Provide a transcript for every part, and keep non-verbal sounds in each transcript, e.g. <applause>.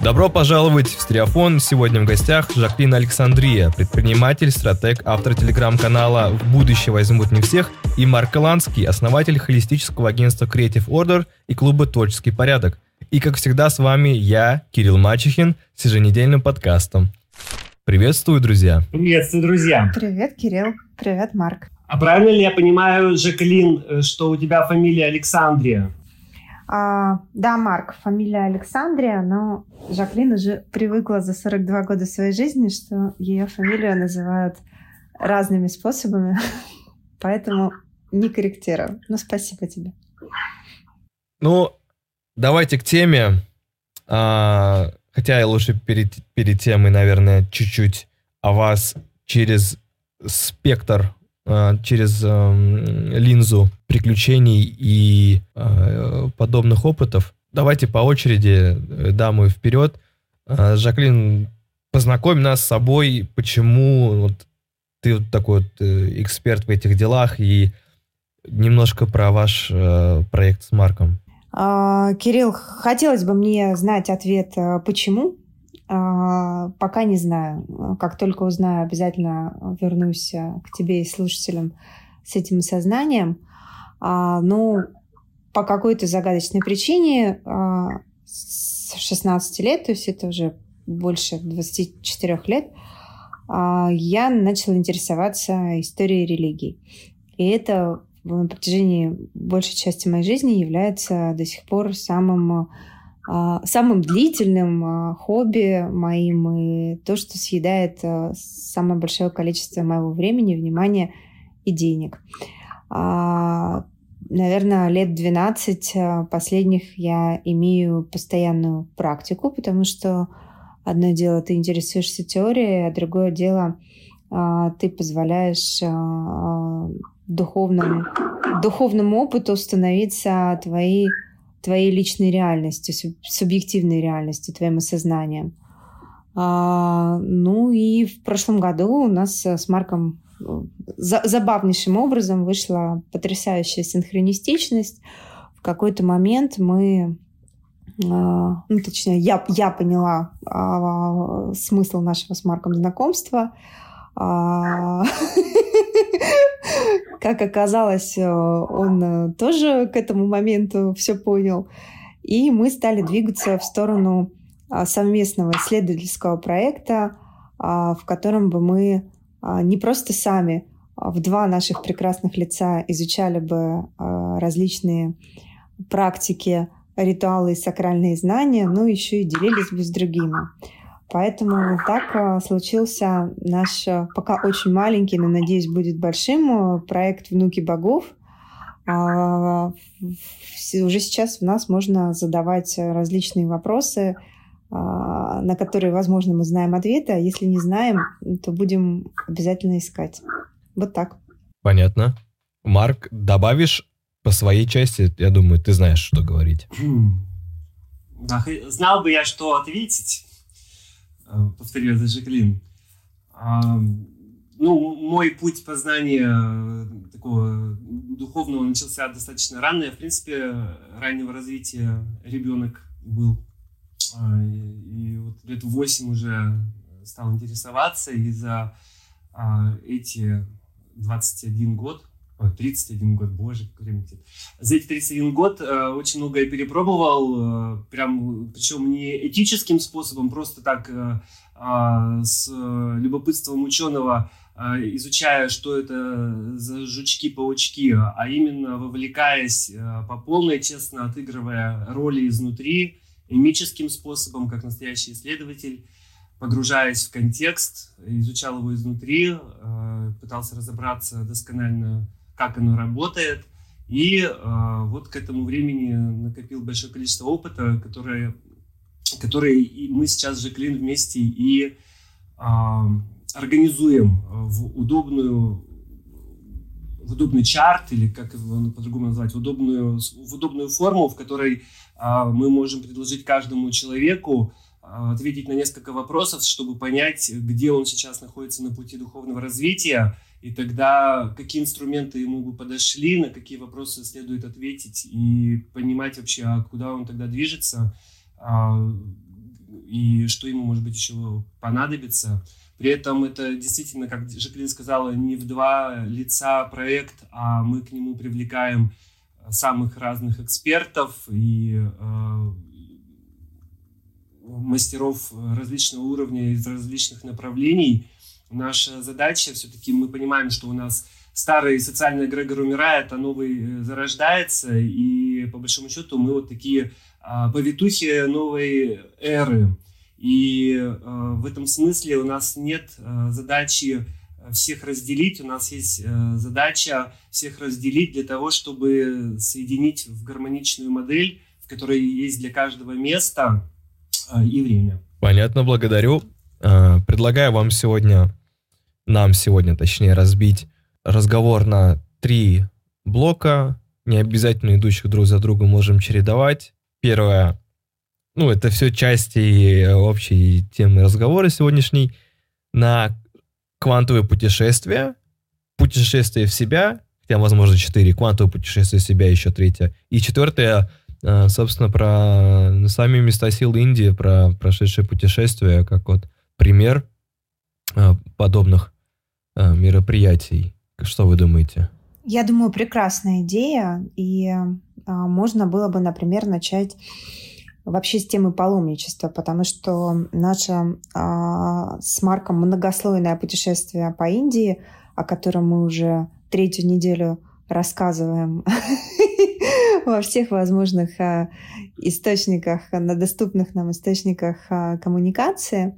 Добро пожаловать в Стереофон. Сегодня в гостях Жаклин Александрия, предприниматель, стратег, автор телеграм-канала «В будущее возьмут не всех» и Марк Каланский, основатель холистического агентства Creative Order и клуба «Творческий порядок». И, как всегда, с вами я, Кирилл Мачехин, с еженедельным подкастом. Приветствую, друзья! Приветствую, друзья! Привет, Кирилл! Привет, Марк! А правильно ли я понимаю, Жаклин, э, что у тебя фамилия Александрия? А, да, Марк, фамилия Александрия, но Жаклин уже привыкла за 42 года своей жизни, что ее фамилию называют разными способами, <laughs> поэтому не корректирую. Ну, спасибо тебе. Ну, давайте к теме. А, хотя я лучше перед, перед темой, наверное, чуть-чуть о вас через спектр через эм, линзу приключений и э, подобных опытов. Давайте по очереди, э, дамы, вперед. Жаклин, познакомь нас с собой, почему вот ты вот такой вот эксперт в этих делах и немножко про ваш проект с Марком. А, Кирилл, хотелось бы мне знать ответ, почему, пока не знаю. Как только узнаю, обязательно вернусь э, к тебе и слушателям с этим осознанием. А, ну, по какой-то загадочной причине а, с 16 лет, то есть это уже больше 24 лет, я начала интересоваться историей религий. И это на протяжении большей части моей жизни является до сих пор самым а, самым длительным а, хобби моим и то, что съедает а, самое большое количество моего времени, внимания и денег. Наверное, лет 12 последних я имею постоянную практику, потому что одно дело ты интересуешься теорией, а другое дело ты позволяешь духовному, духовному опыту становиться твоей твоей личной реальностью, субъективной реальностью, твоим осознанием. А, ну и в прошлом году у нас с Марком э, за, забавнейшим образом вышла потрясающая синхронистичность. В какой-то момент мы, а, ну точнее, я, я поняла а, смысл нашего с Марком знакомства. А, <laughs> Как оказалось, э, он э, тоже к этому моменту все понял. И мы стали двигаться в сторону а, совместного исследовательского проекта, а, в котором бы мы не просто сами в два наших прекрасных лица изучали бы различные практики, ритуалы и сакральные знания, но еще и делились бы с другими. Поэтому так а, случился наш а, пока очень маленький, но, надеюсь, будет большим а, проект «Внуки богов». Уже сейчас у нас можно задавать различные вопросы, на которые, возможно, мы знаем ответы, а если не знаем, то будем обязательно искать. Вот так. Понятно. Марк, добавишь по своей части? Я думаю, ты знаешь, что говорить. Да, знал бы я, что ответить. Повторю это Жаклин. Ну, мой путь познания э, такого духовного начался достаточно рано. Я, в принципе, раннего развития ребенок был. А, и вот лет восемь уже стал интересоваться, и за а, эти 21 год Ой, 31 год, боже, как время летит. За эти 31 год э, очень многое перепробовал, э, прям, причем не этическим способом, просто так э, э, с любопытством ученого, э, изучая, что это за жучки-паучки, а именно вовлекаясь э, по полной, честно отыгрывая роли изнутри, эмическим способом, как настоящий исследователь, погружаясь в контекст, изучал его изнутри, э, пытался разобраться досконально как оно работает. И э, вот к этому времени накопил большое количество опыта, которое, который мы сейчас же Клин вместе и э, организуем в удобную в удобный чарт, или как его по-другому назвать, в удобную, в удобную форму, в которой а, мы можем предложить каждому человеку а, ответить на несколько вопросов, чтобы понять, где он сейчас находится на пути духовного развития, и тогда какие инструменты ему бы подошли, на какие вопросы следует ответить и понимать вообще, а куда он тогда движется, а, и что ему, может быть, еще понадобится. При этом это действительно, как Жаклин сказала, не в два лица проект, а мы к нему привлекаем самых разных экспертов и э, мастеров различного уровня из различных направлений. Наша задача все-таки, мы понимаем, что у нас старый социальный эгрегор умирает, а новый э, зарождается, и по большому счету мы вот такие а, повитухи новой эры. И э, в этом смысле у нас нет э, задачи всех разделить, у нас есть задача всех разделить для того, чтобы соединить в гармоничную модель, в которой есть для каждого место и время. Понятно, благодарю. Предлагаю вам сегодня нам сегодня, точнее, разбить разговор на три блока, не обязательно идущих друг за другом можем чередовать. Первое, ну, это все части общей темы разговора сегодняшней, на квантовое путешествие, путешествие в себя, хотя, возможно, четыре, квантовое путешествие в себя еще третье, и четвертое, э, собственно, про сами места сил Индии, про прошедшее путешествие, как вот пример э, подобных Э, мероприятий. Что вы думаете? Я думаю, прекрасная идея, и а, можно было бы, например, начать вообще с темы паломничества, потому что наше а, с Марком многослойное путешествие по Индии, о котором мы уже третью неделю рассказываем <laughs> во всех возможных а, источниках, на доступных нам источниках а, коммуникации,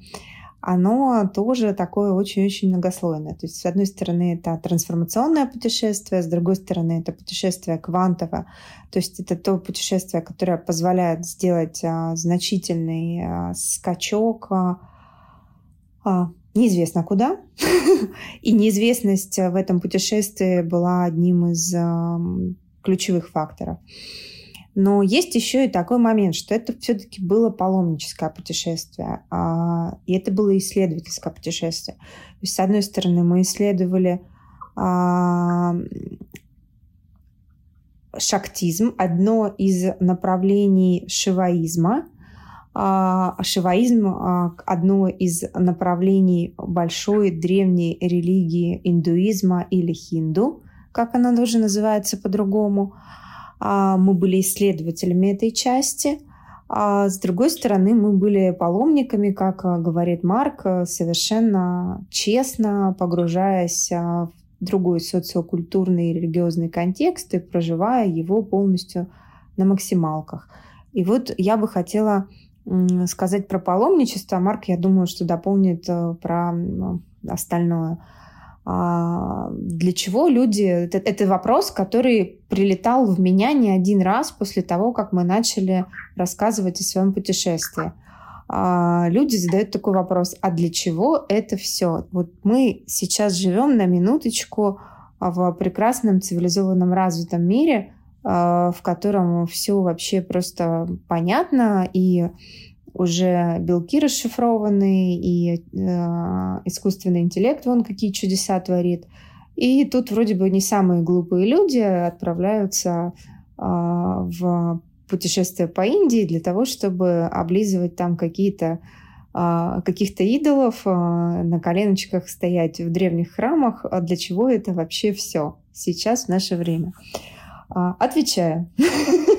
оно тоже такое очень-очень многослойное. То есть, с одной стороны, это трансформационное путешествие, с другой стороны, это путешествие квантовое. То есть, это то путешествие, которое позволяет сделать а, значительный а, скачок а, а, неизвестно куда. <laughs> И неизвестность в этом путешествии была одним из ключевых факторов. Но есть еще и такой момент, что это все-таки было паломническое путешествие, а, и это было исследовательское путешествие. То есть, с одной стороны, мы исследовали а, шактизм, одно из направлений шиваизма. А, шиваизм – одно из направлений большой древней религии индуизма или хинду, как она тоже называется по-другому – а, мы были исследователями этой части. А с другой стороны, мы были паломниками, как а, говорит Марк, совершенно честно погружаясь а, в другой социокультурный и религиозный контекст и проживая его полностью на максималках. И вот я бы хотела сказать про паломничество. Марк, я думаю, что дополнит э, про остальное. А, для чего люди... Это, это вопрос, который прилетал в меня не один раз после того, как мы начали рассказывать о своем путешествии. А, люди задают такой вопрос, а для чего это все? Вот мы сейчас живем на минуточку в прекрасном цивилизованном развитом мире, а, в котором все вообще просто понятно, и уже белки расшифрованы, и э, искусственный интеллект вон какие чудеса творит. И тут вроде бы не самые глупые люди отправляются э, в путешествие по Индии для того, чтобы облизывать там какие-то э, каких-то идолов, э, на коленочках стоять в древних храмах. А для чего это вообще все сейчас в наше время? Отвечаю. <laughs>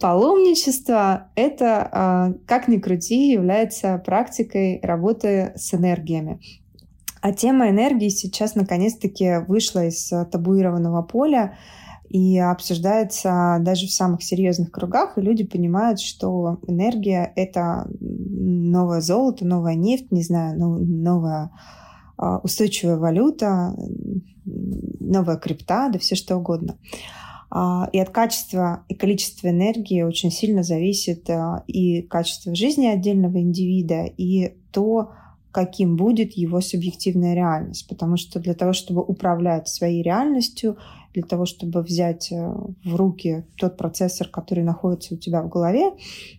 Паломничество — это, а, как ни крути, является практикой работы с энергиями. А тема энергии сейчас наконец-таки вышла из табуированного поля и обсуждается даже в самых серьезных кругах, и люди понимают, что энергия — это новое золото, новая нефть, не знаю, новая а, устойчивая валюта, новая крипта, да все что угодно. А, и от качества и количества энергии очень сильно зависит а, и качество жизни отдельного индивида, и то, каким будет его субъективная реальность. Потому что для того, чтобы управлять своей реальностью, для того, чтобы взять э, в руки тот процессор, который находится у тебя в голове,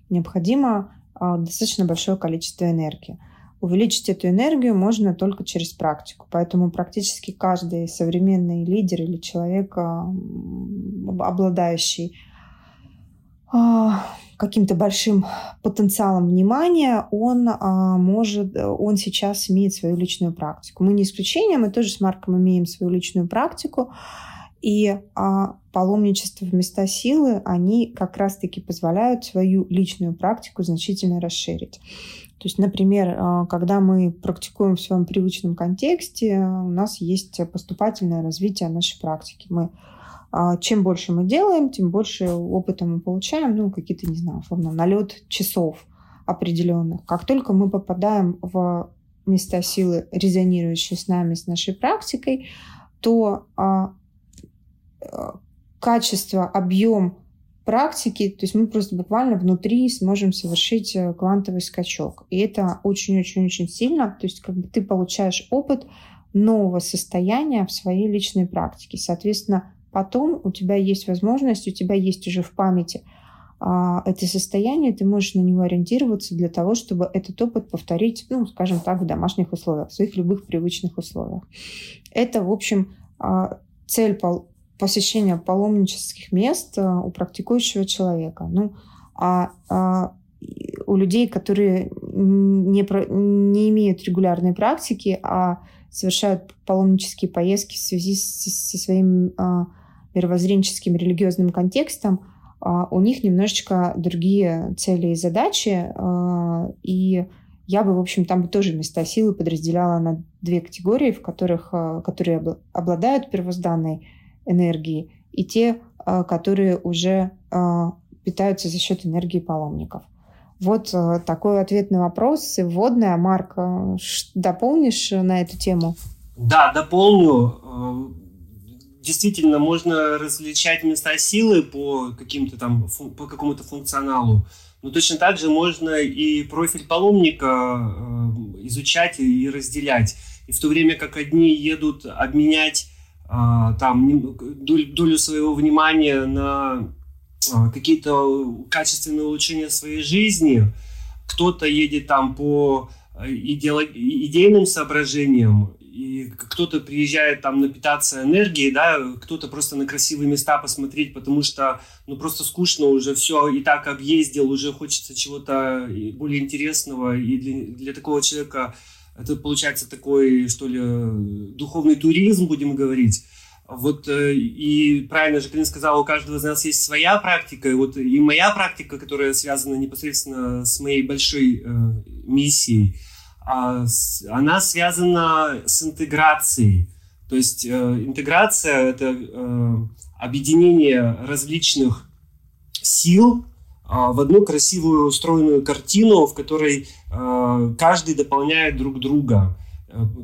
необходимо а, достаточно большое количество энергии. Увеличить эту энергию можно только через практику. Поэтому практически каждый современный лидер или человек, обладающий а, каким-то большим потенциалом внимания, он а, может, он сейчас имеет свою личную практику. Мы не исключение, мы тоже с Марком имеем свою личную практику. И а, паломничество в места силы, они как раз-таки позволяют свою личную практику значительно расширить. То есть, например, а, когда мы практикуем в своем привычном контексте, у нас есть поступательное развитие нашей практики. Мы а, чем больше мы делаем, тем больше опыта мы получаем, ну, какие-то, не знаю, условно, налет часов определенных. Как только мы попадаем в места силы, резонирующие с нами, с нашей практикой, то а, качество, объем практики, то есть мы просто буквально внутри сможем совершить э, квантовый скачок. И это очень-очень-очень сильно, то есть как бы ты получаешь опыт нового состояния в своей личной практике. Соответственно, потом у тебя есть возможность, у тебя есть уже в памяти а, это состояние, ты можешь на него ориентироваться для того, чтобы этот опыт повторить, ну, скажем так, в домашних условиях, в своих любых привычных условиях. Это, в общем, а, цель посещения паломнических мест а, у практикующего человека. Ну, а, а у людей, которые не, не имеют регулярной практики, а совершают паломнические поездки в связи с, со своим а, мировоззренческим религиозным контекстом, а, у них немножечко другие цели и задачи, а, и я бы, в общем, там бы тоже места силы подразделяла на две категории, в которых, а, которые обладают первозданной энергией, и те, которые уже питаются за счет энергии паломников. Вот такой ответ на вопрос. Вводная. Марк, дополнишь на эту тему? Да, дополню действительно можно различать места силы по каким-то там по какому-то функционалу. Но точно так же можно и профиль паломника изучать и разделять. И в то время как одни едут обменять там долю своего внимания на э, какие-то качественные улучшения своей жизни, кто-то едет там по идейным соображениям, и кто-то приезжает там напитаться энергией, да, кто-то просто на красивые места посмотреть, потому что, ну, просто скучно уже все и так объездил, уже хочется чего-то более интересного, и для, для такого человека это получается такой, что ли, духовный туризм, будем говорить. Вот э, и правильно Жаклин сказала, у каждого из нас есть своя практика, и вот и моя практика, которая связана непосредственно с моей большой э, миссией – а, она связана с интеграцией. То есть э, интеграция – это э, объединение различных сил а, в одну красивую устроенную картину, в которой э, каждый дополняет друг друга.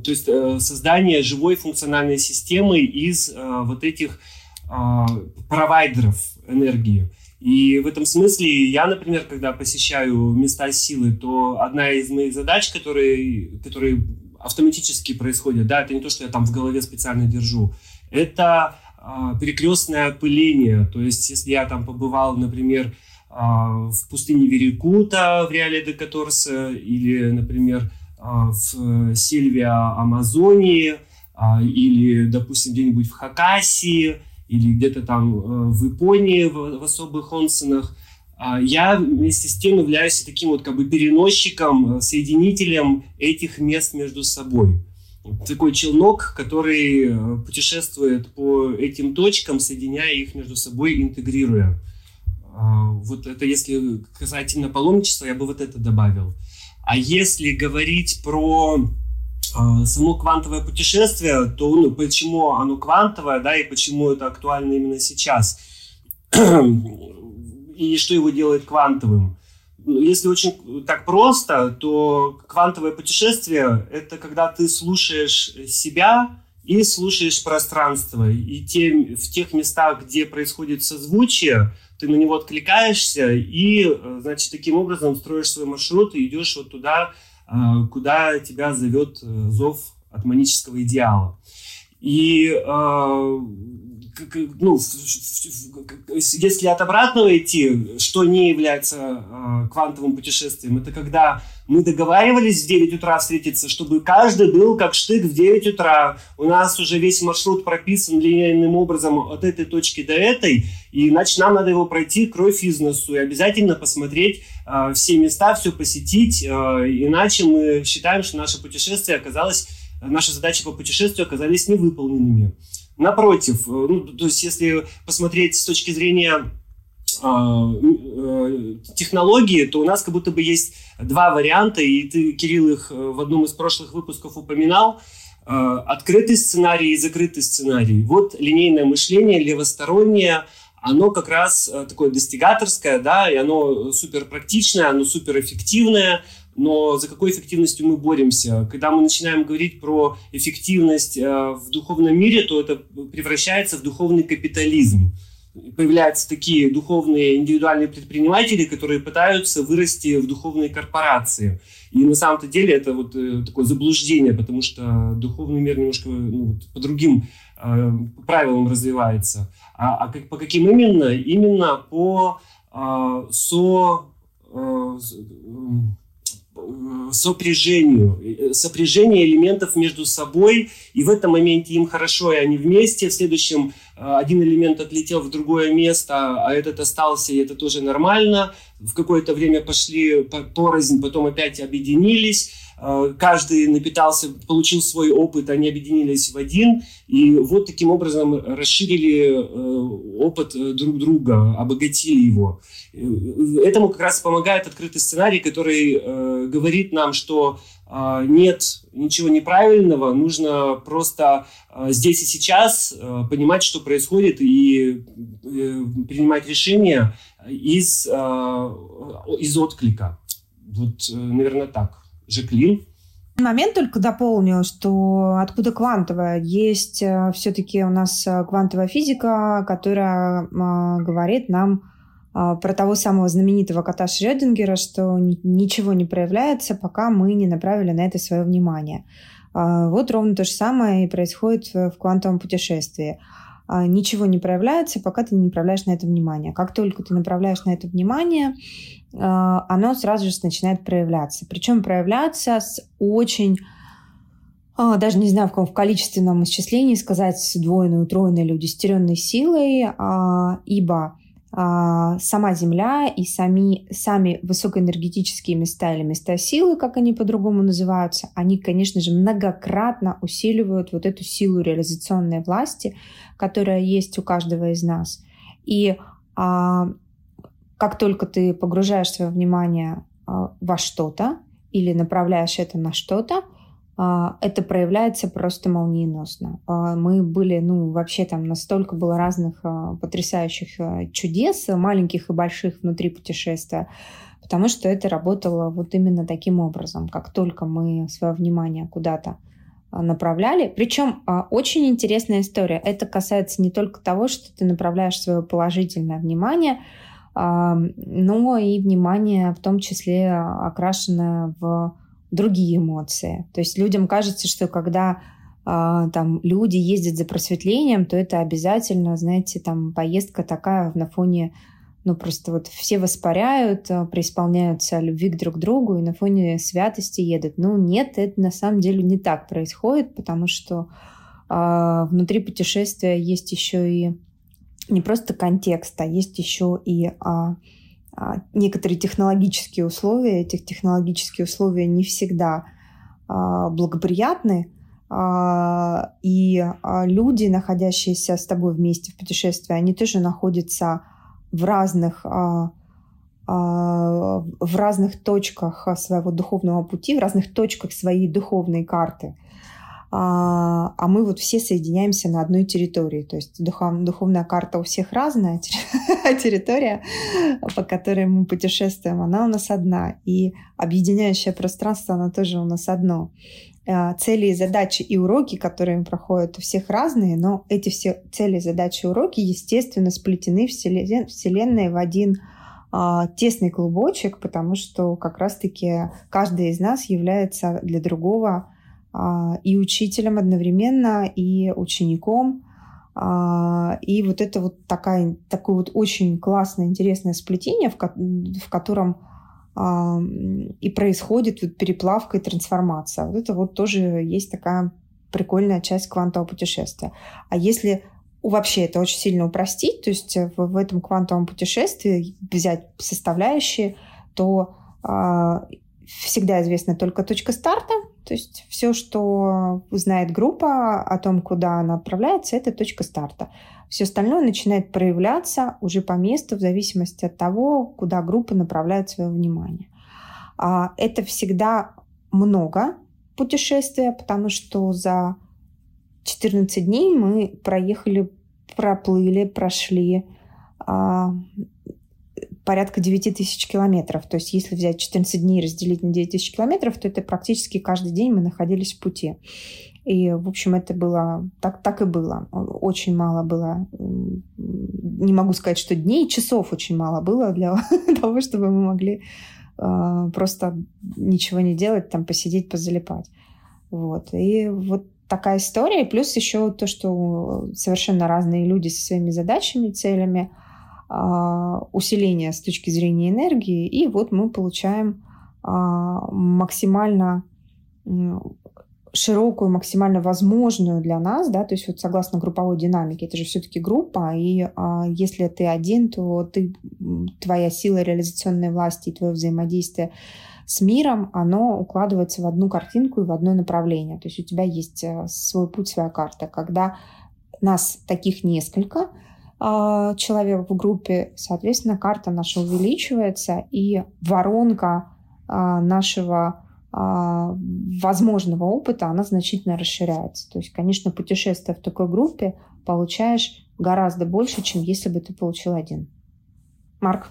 То есть создание живой функциональной системы из вот этих провайдеров энергии. И в этом смысле я, например, когда посещаю места силы, то одна из моих задач, которые, которые автоматически происходят, да, это не то, что я там в голове специально держу, это э, перекрестное опыление. То есть, если я там побывал, например, э, в пустыне Верикута в Реале де Каторсе или, например, э, в Сильвия Амазонии э, или, допустим, где-нибудь в Хакасии – или где-то там э, в Японии в, в особых онсенах, а я вместе с тем являюсь таким вот как бы переносчиком, э, соединителем этих мест между собой. Такой челнок, который э, путешествует по этим точкам, соединяя их между собой, интегрируя. Вот это если касательно паломничества, я бы вот это добавил. А если говорить про а, само квантовое путешествие, то ну, почему оно квантовое, да, и почему это актуально именно сейчас, <clears throat> и что его делает квантовым. Ну, если очень так просто, то квантовое путешествие – это когда ты слушаешь себя и слушаешь пространство. И те, в тех местах, где происходит созвучие, ты на него откликаешься и, э, значит, таким образом строишь свой маршрут и идешь вот туда, Э, куда тебя зовет э, зов от идеала. И ну, если от обратного идти, что не является квантовым путешествием, это когда Мы договаривались в 9 утра встретиться, чтобы каждый был как штык в 9 утра. У нас уже весь маршрут прописан линейным образом от этой точки до этой, и иначе нам надо его пройти кровь из носу и обязательно посмотреть э, все места, все посетить, э, иначе мы считаем, что наше путешествие оказалось, наши задачи по путешествию оказались невыполненными. Напротив, э, ну, то есть если посмотреть с точки зрения технологии, то у нас как будто бы есть два варианта, и ты, Кирилл, их э, в одном из прошлых выпусков упоминал. Э, открытый сценарий и закрытый сценарий. Вот линейное мышление, левостороннее, оно как раз такое достигаторское, да, и оно супер практичное, оно супер эффективное, но за какой эффективностью мы боремся? Когда мы начинаем говорить про эффективность в духовном мире, то это превращается в духовный капитализм появляются такие духовные индивидуальные предприниматели, которые пытаются вырасти в духовные корпорации. И на самом-то деле это вот э, такое заблуждение, потому что духовный мир немножко ну, по другим э, правилам развивается. А, а как, по каким именно? Именно по э, со... Э, сопряжению, э, сопряжение элементов между собой, и в этом моменте им хорошо, и они вместе, в следующем э, один элемент отлетел в другое место, а этот остался, и это тоже нормально. В какое-то время пошли порознь, потом опять объединились. Э, каждый напитался, получил свой опыт, они объединились в один, и вот таким образом расширили опыт друг друга, обогатили его. Этому как раз помогает открытый сценарий, который э, говорит нам, что э, нет ничего неправильного, нужно просто э, здесь и сейчас э, понимать, что происходит, и э, принимать решения из, э, из отклика. Вот, э, наверное, так. Жаклин? Момент только дополню, что откуда квантовая? Есть э, все-таки у нас э, квантовая физика, которая э, говорит нам про того самого знаменитого кота Шрёдингера, что ничего не проявляется, пока мы не направили на это свое внимание. Вот ровно то же самое и происходит в квантовом путешествии. А, ничего не проявляется, пока ты не направляешь на это внимание. Как только ты направляешь на это внимание, оно сразу же начинает проявляться. Причем проявляться с очень даже не знаю, в каком в количественном исчислении сказать, с двойной, утроенной или удестеренной силой, ибо а, сама Земля и сами, сами высокоэнергетические места или места силы, как они по-другому называются, они, конечно же, многократно усиливают вот эту силу реализационной власти, которая есть у каждого из нас. И а, как только ты погружаешь свое внимание а, во что-то или направляешь это на что-то, а, это проявляется просто молниеносно. А, мы были, ну, вообще там настолько было разных а, потрясающих чудес, маленьких и больших внутри путешествия, потому что это работало вот именно таким образом. Как только мы свое внимание куда-то направляли. Причем очень интересная история. Это касается не только того, что ты направляешь свое положительное внимание, но и внимание в том числе окрашенное в другие эмоции. То есть людям кажется, что когда э, там люди ездят за просветлением, то это обязательно, знаете, там поездка такая на фоне ну, просто вот все воспаряют, а, преисполняются любви к друг другу и на фоне святости едут. Ну, нет, это на самом деле не так происходит, потому что э, внутри путешествия есть еще и не просто контекст, а есть еще и э, а, некоторые технологические условия. Этих технологические условия не всегда а, благоприятны, а, и люди, находящиеся с тобой вместе в путешествии, они тоже находятся в разных в разных точках своего духовного пути, в разных точках своей духовной карты а, а мы вот все соединяемся на одной территории. То есть духов, духовная карта у всех разная, <laughs> а территория, по которой мы путешествуем, она у нас одна. И объединяющее пространство, оно тоже у нас одно. А, цели и задачи и уроки, которые проходят, у всех разные, но эти все цели, задачи, уроки, естественно, сплетены Вселенной в один а, тесный клубочек, потому что как раз-таки каждый из нас является для другого и учителем одновременно, и учеником. А, и вот это вот такая, такое вот очень классное, интересное сплетение, в, в котором и происходит вот переплавка и трансформация. Вот это вот тоже есть такая прикольная часть квантового путешествия. А если вообще это очень сильно упростить, то есть в, в этом квантовом путешествии взять составляющие, то всегда известна только точка старта, то есть все, что знает группа о том, куда она отправляется, это точка старта. Все остальное начинает проявляться уже по месту в зависимости от того, куда группа направляет свое внимание. А, это всегда много путешествия, потому что за 14 дней мы проехали, проплыли, прошли а, порядка 9 тысяч километров. То есть если взять 14 дней и разделить на 9 тысяч километров, то это практически каждый день мы находились в пути. И, в общем, это было, так, так и было. Очень мало было, не могу сказать, что дней, часов очень мало было для <laughs> того, чтобы мы могли э, просто ничего не делать, там посидеть, позалипать. Вот. И вот такая история. Плюс еще то, что совершенно разные люди со своими задачами, целями, э, усиление с точки зрения энергии. И вот мы получаем э, максимально широкую, максимально возможную для нас, да, то есть вот согласно групповой динамике, это же все-таки группа, и а, если ты один, то ты, твоя сила реализационной власти и твое взаимодействие с миром, оно укладывается в одну картинку и в одно направление. То есть у тебя есть э, свой путь, своя карта. Когда нас таких несколько, а, человек в группе, соответственно, карта наша увеличивается, и воронка а, нашего а, возможного опыта, она значительно расширяется. То есть, конечно, путешествуя в такой группе, получаешь гораздо больше, чем если бы ты получил один. Марк?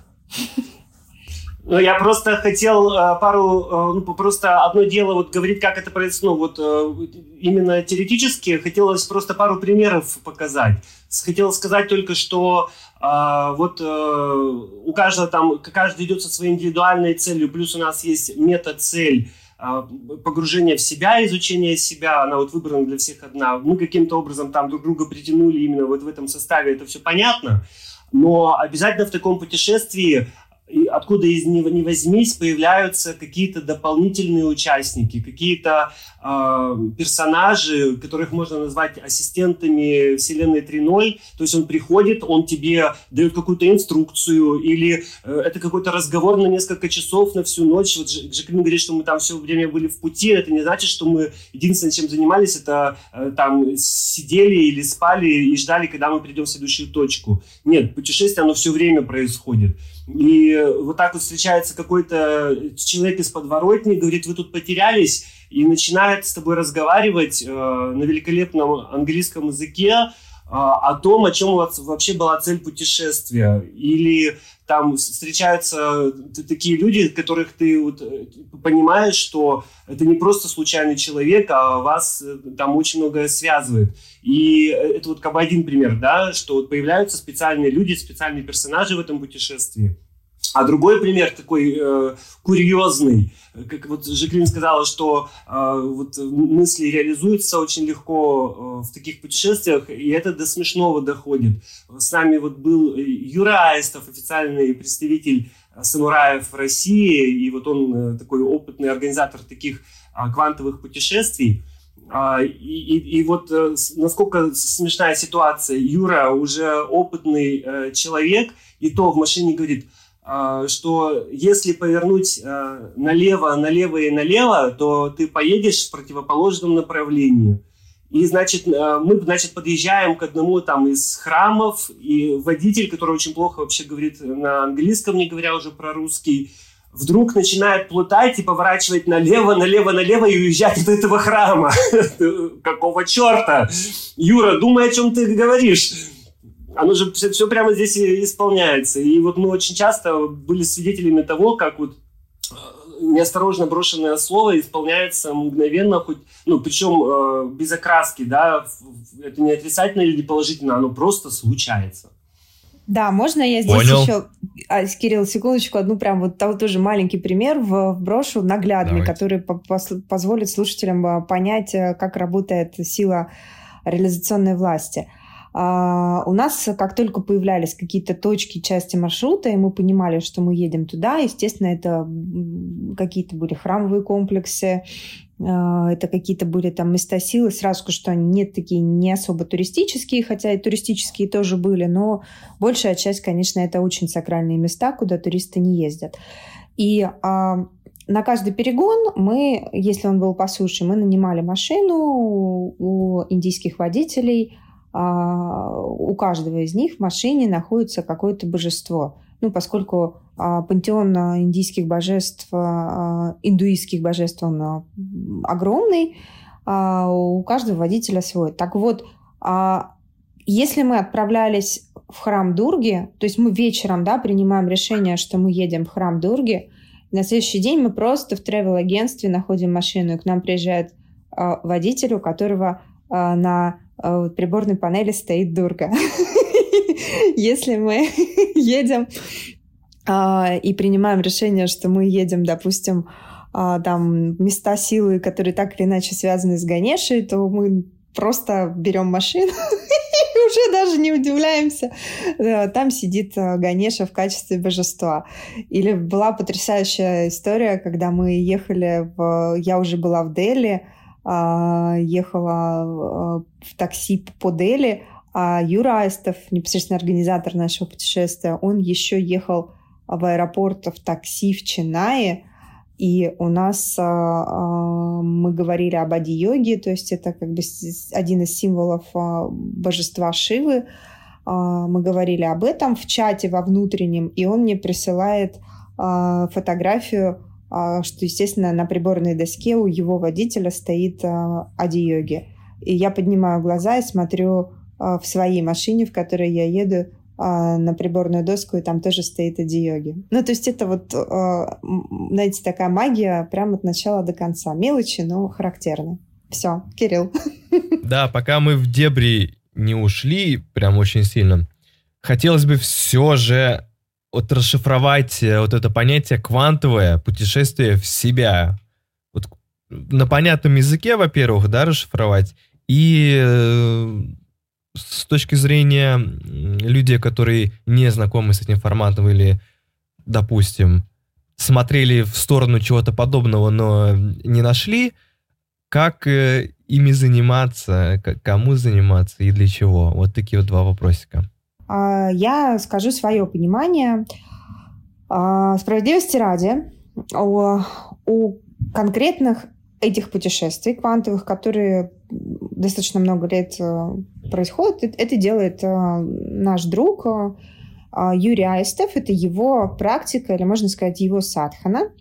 Ну, я просто хотел э, пару, э, ну, просто одно дело вот говорить, как это происходит, ну, вот э, именно теоретически, хотелось просто пару примеров показать. Хотел сказать только, что вот у каждого там, каждый идет со своей индивидуальной целью, плюс у нас есть мета-цель, погружение в себя, изучение себя, она вот выбрана для всех одна. Мы каким-то образом там друг друга притянули именно вот в этом составе, это все понятно. Но обязательно в таком путешествии откуда из него не возьмись, появляются какие-то дополнительные участники, какие-то э, персонажи, которых можно назвать ассистентами Вселенной 3.0. То есть он приходит, он тебе дает какую-то инструкцию, или э, это какой-то разговор на несколько часов, на всю ночь. Вот Жаклин говорит, что мы там все время были в пути. Это не значит, что мы единственное, чем занимались, это э, там сидели или спали и ждали, когда мы придем в следующую точку. Нет, путешествие, оно все время происходит. И вот так вот встречается какой-то человек из подворотни, говорит, вы тут потерялись, и начинает с тобой разговаривать э, на великолепном английском языке э, о том, о чем у вас вообще была цель путешествия. Или там встречаются такие люди, которых ты вот э, понимаешь, что это не просто случайный человек, а вас э, там очень многое связывает. И это вот как бы один пример, да, что вот появляются специальные люди, специальные персонажи в этом путешествии. А другой пример такой э, курьезный, как вот Жаклин сказала, что э, вот мысли реализуются очень легко э, в таких путешествиях, и это до смешного доходит. С нами вот был Юра Аистов, официальный представитель самураев в России, и вот он э, такой опытный организатор таких э, квантовых путешествий. А, и, и, вот э, насколько смешная ситуация. Юра уже опытный э, человек, и то в машине говорит – а, что если повернуть а, налево, налево и налево, то ты поедешь в противоположном направлении. И, значит, мы, значит, подъезжаем к одному там из храмов, и водитель, который очень плохо вообще говорит на английском, не говоря уже про русский, вдруг начинает плутать и поворачивать налево, налево, налево и уезжать от этого храма. <laughs> Какого черта? Юра, думай, о чем ты говоришь оно же все, все прямо здесь исполняется. И вот мы очень часто были свидетелями того, как вот э, неосторожно брошенное слово исполняется мгновенно, хоть, ну, причем э, без окраски, да, это не отрицательно или не положительно, оно просто случается. Да, можно я здесь Понял. еще, а, Кирилл, секундочку, одну прям вот тоже маленький пример в, брошу наглядный, Давайте. который по позволит слушателям э, понять, э, как работает сила реализационной власти. А, у нас, как только появлялись какие-то точки, части маршрута, и мы понимали, что мы едем туда, естественно, это какие-то были храмовые комплексы, а, это какие-то были там места силы. Сразу скажу, что они нет такие не особо туристические, хотя и туристические тоже были, но большая часть, конечно, это очень сакральные места, куда туристы не ездят. И а, на каждый перегон мы, если он был по суше, мы нанимали машину у индийских водителей. А, у каждого из них в машине находится какое-то божество. Ну, поскольку а, пантеон индийских божеств, а, индуистских божеств, он огромный, у каждого водителя свой. Так вот, если мы отправлялись в храм Дурги, то есть мы вечером да, принимаем решение, что мы едем в храм Дурги, на следующий день мы просто в тревел-агентстве находим машину, и к нам приезжает водитель, у которого на приборной панели стоит дурка. <laughs> <laughs> Если мы <laughs> едем и принимаем решение, что мы едем, допустим, там места силы, которые так или иначе связаны с Ганешей, то мы просто берем машину <laughs> и уже даже не удивляемся. Там сидит э, Ганеша в качестве божества. Или была потрясающая история, когда мы ехали в... Я уже была в Дели, а, ехала э, в такси по Дели, а Юра Аистов, непосредственно организатор нашего путешествия, он еще ехал в аэропорт в такси в Чинае, и у нас а, а, мы говорили об ади-йоге, то есть это как бы один из символов а, божества Шивы. Мы говорили об этом в чате во внутреннем, и он мне присылает фотографию, что, естественно, на приборной доске у его водителя стоит ади-йоги. И я поднимаю глаза и смотрю в своей машине, в которой я еду, а, на приборную доску, и там тоже стоит ади-йоги. Ну, то есть это вот, а, знаете, такая магия прямо от начала до конца. Мелочи, но характерные. Все, Кирилл. <laughs> Да, пока мы в дебри не ушли прям очень сильно, хотелось бы все же вот расшифровать э, вот это понятие квантовое путешествие в себя. Вот на понятном языке, во-первых, да, расшифровать, и э, с точки зрения людей, которые не знакомы с этим форматом или, допустим, смотрели в сторону чего-то подобного, но не нашли, как э, ими заниматься, кому заниматься и для чего? Вот такие вот два вопросика. А, я скажу свое понимание. А, справедливости ради, у конкретных этих путешествий квантовых, которые достаточно много лет э, происходят, это делает э, наш друг э, Юрий Аистов. Это его практика, или можно сказать, его садхана,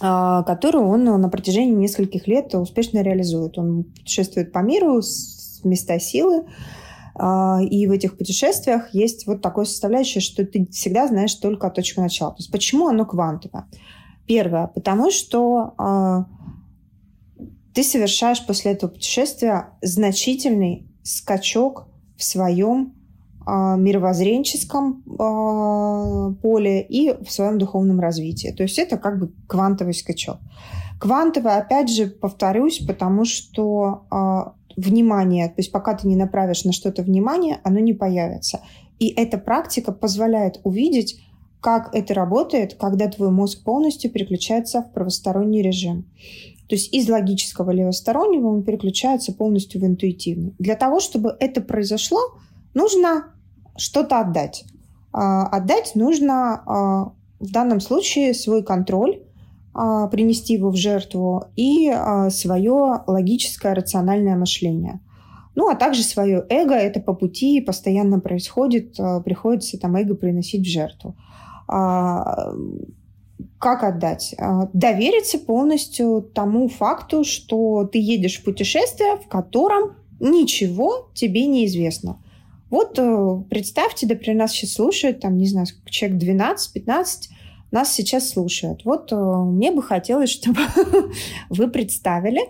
которую он на протяжении нескольких лет успешно реализует. Он путешествует по миру с места силы, и в этих путешествиях есть вот такое составляющее, что ты всегда знаешь только точку начала. То есть почему оно квантовое? Первое, потому что ты совершаешь после этого путешествия значительный скачок в своем э, мировоззренческом э, поле и в своем духовном развитии. То есть это как бы квантовый скачок. Квантовый, опять же, повторюсь, потому что э, внимание, то есть пока ты не направишь на что-то внимание, оно не появится. И эта практика позволяет увидеть, как это работает, когда твой мозг полностью переключается в правосторонний режим. То есть из логического левостороннего он переключается полностью в интуитивный. Для того, чтобы это произошло, нужно что-то отдать. А, отдать нужно а, в данном случае свой контроль, а, принести его в жертву и свое логическое рациональное мышление. Ну, а также свое эго, это по пути постоянно происходит, приходится там эго приносить в жертву как отдать? А, довериться полностью тому факту, что ты едешь в путешествие, в котором ничего тебе не известно. Вот э, представьте, да при нас сейчас слушают, там, не знаю, человек 12-15 нас сейчас слушают. Вот э, мне бы хотелось, <laughs> чтобы вы представили,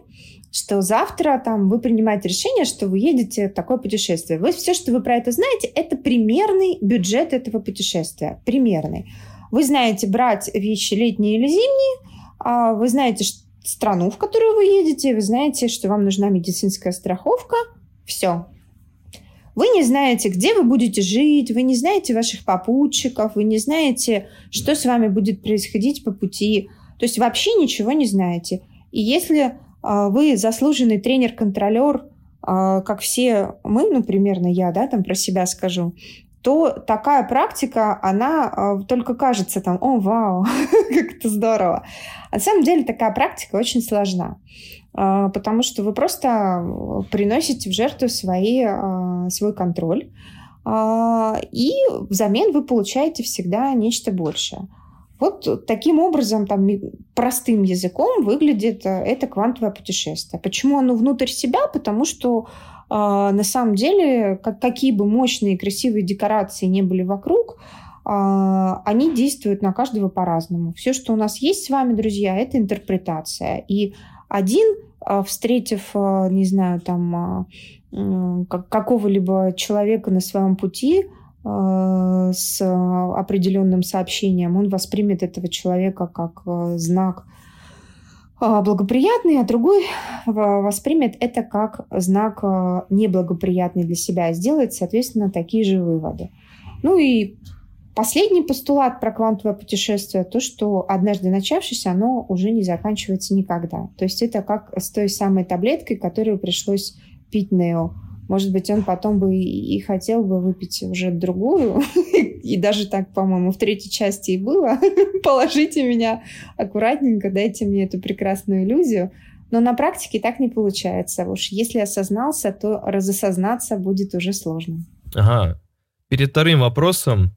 что завтра там вы принимаете решение, что вы едете в такое путешествие. Вы все, что вы про это знаете, это примерный бюджет этого путешествия. Примерный. Вы знаете брать вещи летние или зимние, а вы знаете страну, в которую вы едете, вы знаете, что вам нужна медицинская страховка. Все. Вы не знаете, где вы будете жить, вы не знаете ваших попутчиков, вы не знаете, что с вами будет происходить по пути. То есть вообще ничего не знаете. И если э, вы заслуженный тренер-контролер, э, как все мы, ну, примерно я, да, там про себя скажу, то такая практика, она э, только кажется там, о, вау, <laughs> как это здорово. А на самом деле такая практика очень сложна, э, потому что вы просто приносите в жертву свои, свой контроль, и взамен вы получаете всегда нечто большее. Вот таким образом, там, простым языком выглядит это квантовое путешествие. Почему оно внутрь себя? Потому что а, на самом деле, как, какие бы мощные и красивые декорации не были вокруг, а, они действуют на каждого по-разному. Все, что у нас есть с вами, друзья, это интерпретация. И один, а, встретив, не знаю, там какого-либо человека на своем пути, с определенным сообщением, он воспримет этого человека как знак а, благоприятный, а другой воспримет это как знак а, неблагоприятный для себя сделает, соответственно, такие же выводы. Ну и последний постулат про квантовое путешествие, то, что однажды начавшись, оно уже не заканчивается никогда. То есть это как с той самой таблеткой, которую пришлось пить Нео может быть, он потом бы и хотел бы выпить уже другую. <laughs> И даже так, по-моему, в третьей части и было. <laughs> Положите меня аккуратненько, дайте мне эту прекрасную иллюзию. Но на практике так не получается. Уж если осознался, то разосознаться будет уже сложно. Ага. Перед вторым вопросом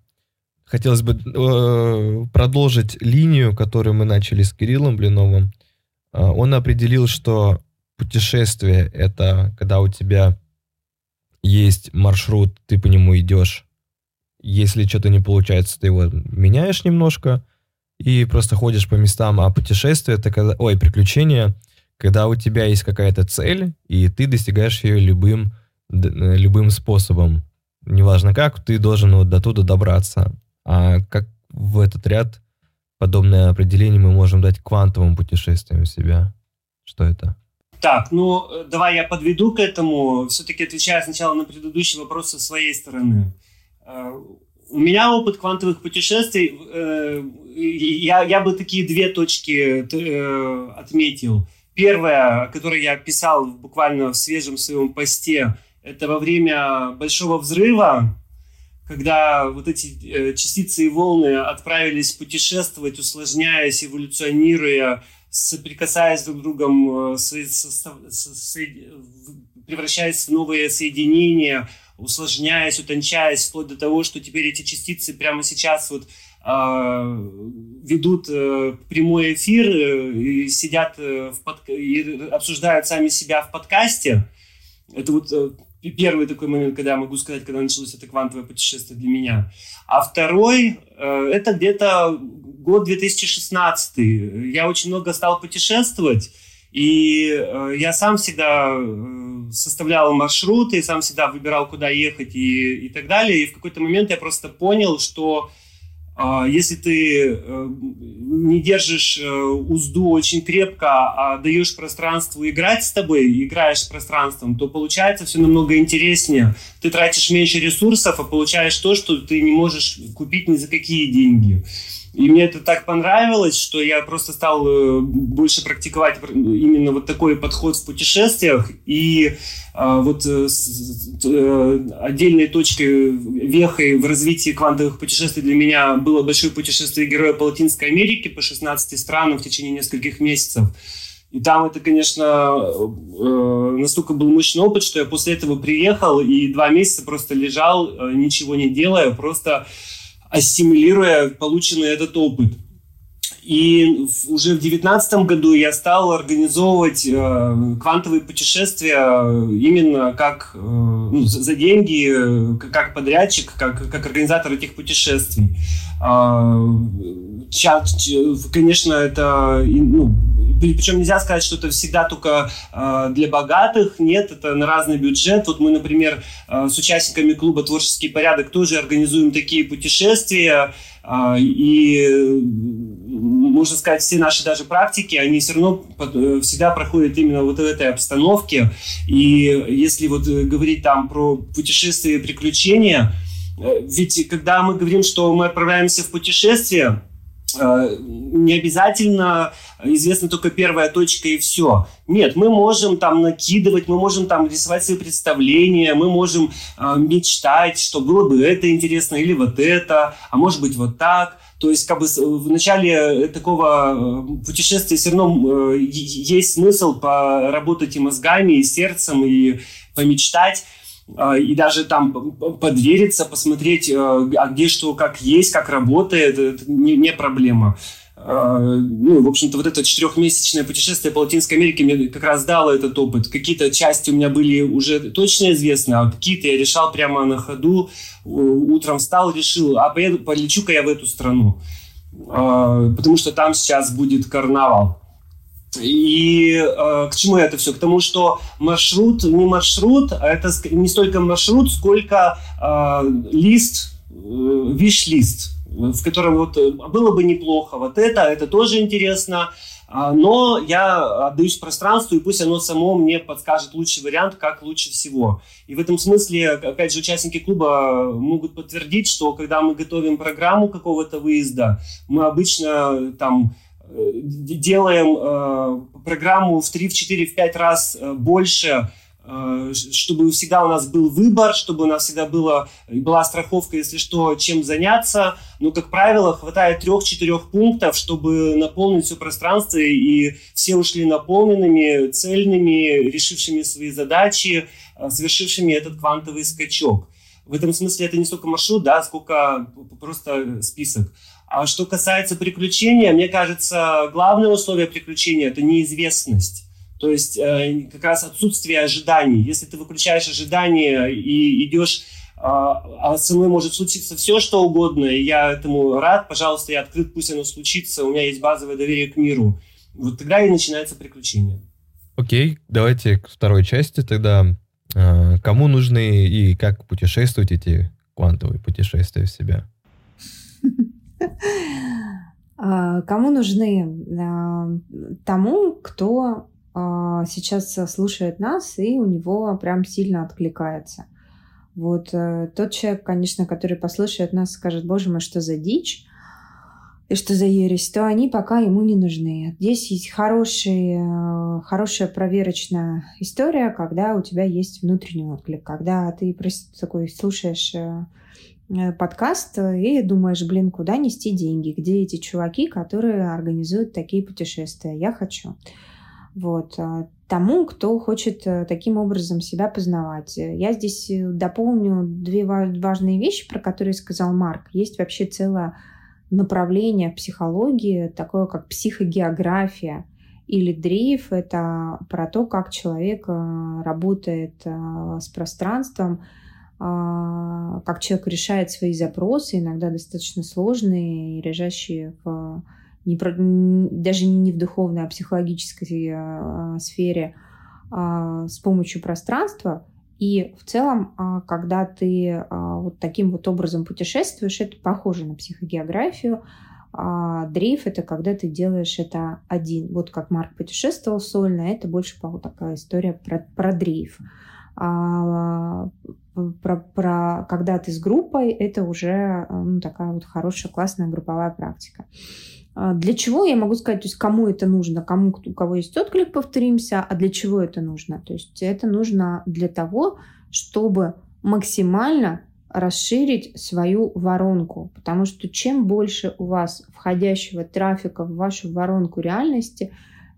хотелось бы э, продолжить линию, которую мы начали с Кириллом Блиновым. Э, он определил, что путешествие — это когда у тебя есть маршрут, ты по нему идешь. Если что-то не получается, ты его меняешь немножко и просто ходишь по местам. А путешествие это когда, ой, приключение, когда у тебя есть какая-то цель, и ты достигаешь ее любым, любым способом. Неважно как, ты должен вот до туда добраться. А как в этот ряд подобное определение мы можем дать квантовым путешествиям себя? Что это? Так, ну давай я подведу к этому, все-таки отвечая сначала на предыдущий вопрос со своей стороны. Э, у меня опыт квантовых путешествий, э, я, я бы такие две точки э, отметил. Первое, которое я писал буквально в свежем своем посте, это во время Большого взрыва, когда вот эти частицы и волны отправились путешествовать, усложняясь, эволюционируя, соприкасаясь друг с другом, э, превращаясь в новые соединения, усложняясь, утончаясь, вплоть до того, что теперь эти частицы прямо сейчас вот э, ведут э, прямой эфир э, и сидят в под... и обсуждают сами себя в подкасте. Это вот первый такой момент, когда я могу сказать, когда началось это квантовое путешествие для меня. А второй, это где-то год 2016. Я очень много стал путешествовать, и э, я сам всегда э, составлял маршруты, сам всегда выбирал, куда ехать и, и так далее. И в какой-то момент я просто понял, что а, если ты э, не держишь э, узду очень крепко, а даешь пространству играть с тобой, играешь с пространством, то получается все намного интереснее. Ты тратишь меньше ресурсов, а получаешь то, что ты не можешь купить ни за какие деньги. И мне это так понравилось, что я просто стал э, больше практиковать именно вот такой подход в путешествиях. И а, вот э, э, отдельной точкой, вехой в развитии квантовых путешествий для меня было большое путешествие героя по Латинской Америке по 16 странам в течение нескольких месяцев. И там это, конечно, настолько был мощный опыт, что я после этого приехал и два месяца просто лежал, ничего не делая, просто ассимилируя полученный этот опыт. И уже в девятнадцатом году я стал организовывать э, квантовые путешествия именно как э, ну, за деньги, э, как подрядчик, как, как организатор этих путешествий. Э, конечно, это, ну, причем нельзя сказать, что это всегда только э, для богатых. Нет, это на разный бюджет. Вот мы, например, э, с участниками клуба «Творческий порядок» тоже организуем такие путешествия. Э, и, можно сказать, все наши даже практики, они все равно э, всегда проходят именно вот в этой обстановке. И если вот говорить там про путешествия и приключения, э, ведь когда мы говорим, что мы отправляемся в путешествие, Э, не обязательно известна только первая точка и все. Нет, мы можем там накидывать, мы можем там рисовать свои представления, мы можем э, мечтать, что было бы это интересно или вот это, а может быть вот так. То есть как бы в начале такого э, путешествия все равно э, есть смысл поработать и мозгами, и сердцем, и помечтать. А, и даже там подвериться, посмотреть, э, а где что, как есть, как работает, это не, не проблема. А, ну, в общем-то, вот это четырехмесячное путешествие по Латинской Америке мне как раз дало этот опыт. Какие-то части у меня были уже точно известны, а какие-то я решал прямо на ходу. Утром встал, решил, а полечу-ка я в эту страну. Потому что там сейчас будет карнавал. И э, к чему это все? К тому, что маршрут не маршрут, а это не столько маршрут, сколько э, лист, э, виш-лист, в котором вот э, было бы неплохо вот это, это тоже интересно, э, но я отдаюсь пространству, и пусть оно само мне подскажет лучший вариант, как лучше всего. И в этом смысле, опять же, участники клуба могут подтвердить, что когда мы готовим программу какого-то выезда, мы обычно там делаем э, программу в 3, в 4, в 5 раз э, больше, э, чтобы всегда у нас был выбор, чтобы у нас всегда было, была страховка, если что, чем заняться. Но, как правило, хватает трех-четырех пунктов, чтобы наполнить все пространство, и все ушли наполненными, цельными, решившими свои задачи, совершившими этот квантовый скачок. В этом смысле это не столько маршрут, да, сколько просто список. А что касается приключения, мне кажется, главное условие приключения – это неизвестность. То есть э, как раз отсутствие ожиданий. Если ты выключаешь ожидания и идешь, э, а со мной может случиться все, что угодно, и я этому рад, пожалуйста, я открыт, пусть оно случится, у меня есть базовое доверие к миру. Вот тогда и начинается приключение. Окей, давайте к второй части тогда. Э, кому нужны и как путешествовать эти квантовые путешествия в себя? А, кому нужны? А, тому, кто а, сейчас слушает нас, и у него прям сильно откликается. Вот э, тот человек, конечно, который послушает нас, скажет, боже мой, что за дичь, и что за ересь, то они пока ему не нужны. Здесь есть хороший, э, хорошая проверочная история, когда у тебя есть внутренний отклик, когда ты такой слушаешь Э, подкаст и думаешь, блин, куда нести деньги? Где эти чуваки, которые организуют такие путешествия? Я хочу. Вот. Э, тому, кто хочет э, таким образом себя познавать. Я здесь дополню две важные вещи, про которые сказал Марк. Есть вообще целое направление психологии, такое как психогеография или дрейф. Это про то, как человек работает с пространством, как человек решает свои запросы, иногда достаточно сложные и лежащие в не, даже не в духовной, а психологической а, сфере а, с помощью пространства. И в целом, когда ты вот таким вот образом путешествуешь, это похоже на психогеографию. А дрейф — это когда ты делаешь это один. Вот как Марк путешествовал сольно, это больше такая история про, про дрейф. Про, про когда ты с группой, это уже ну, такая вот хорошая, классная групповая практика. А, для чего, я могу сказать, то есть кому это нужно, кому, у кого есть отклик, повторимся, а для чего это нужно? То есть это нужно для того, чтобы максимально расширить свою воронку, потому что чем больше у вас входящего трафика в вашу воронку реальности,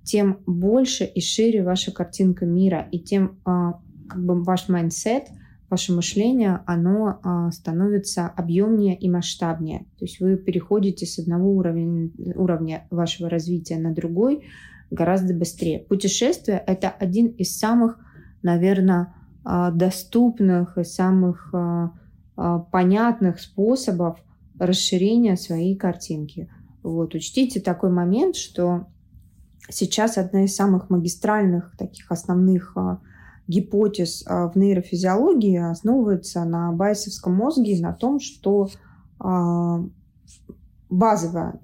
тем больше и шире ваша картинка мира, и тем а, как бы ваш mindset, ваше мышление, оно а, становится объемнее и масштабнее. То есть вы переходите с одного уровня, уровня вашего развития на другой гораздо быстрее. Путешествие — это один из самых, наверное, а, доступных и самых а, понятных способов расширения своей картинки. Вот, учтите такой момент, что сейчас одна из самых магистральных таких основных гипотез а, в нейрофизиологии основывается на байесовском мозге, на том, что а, базовая,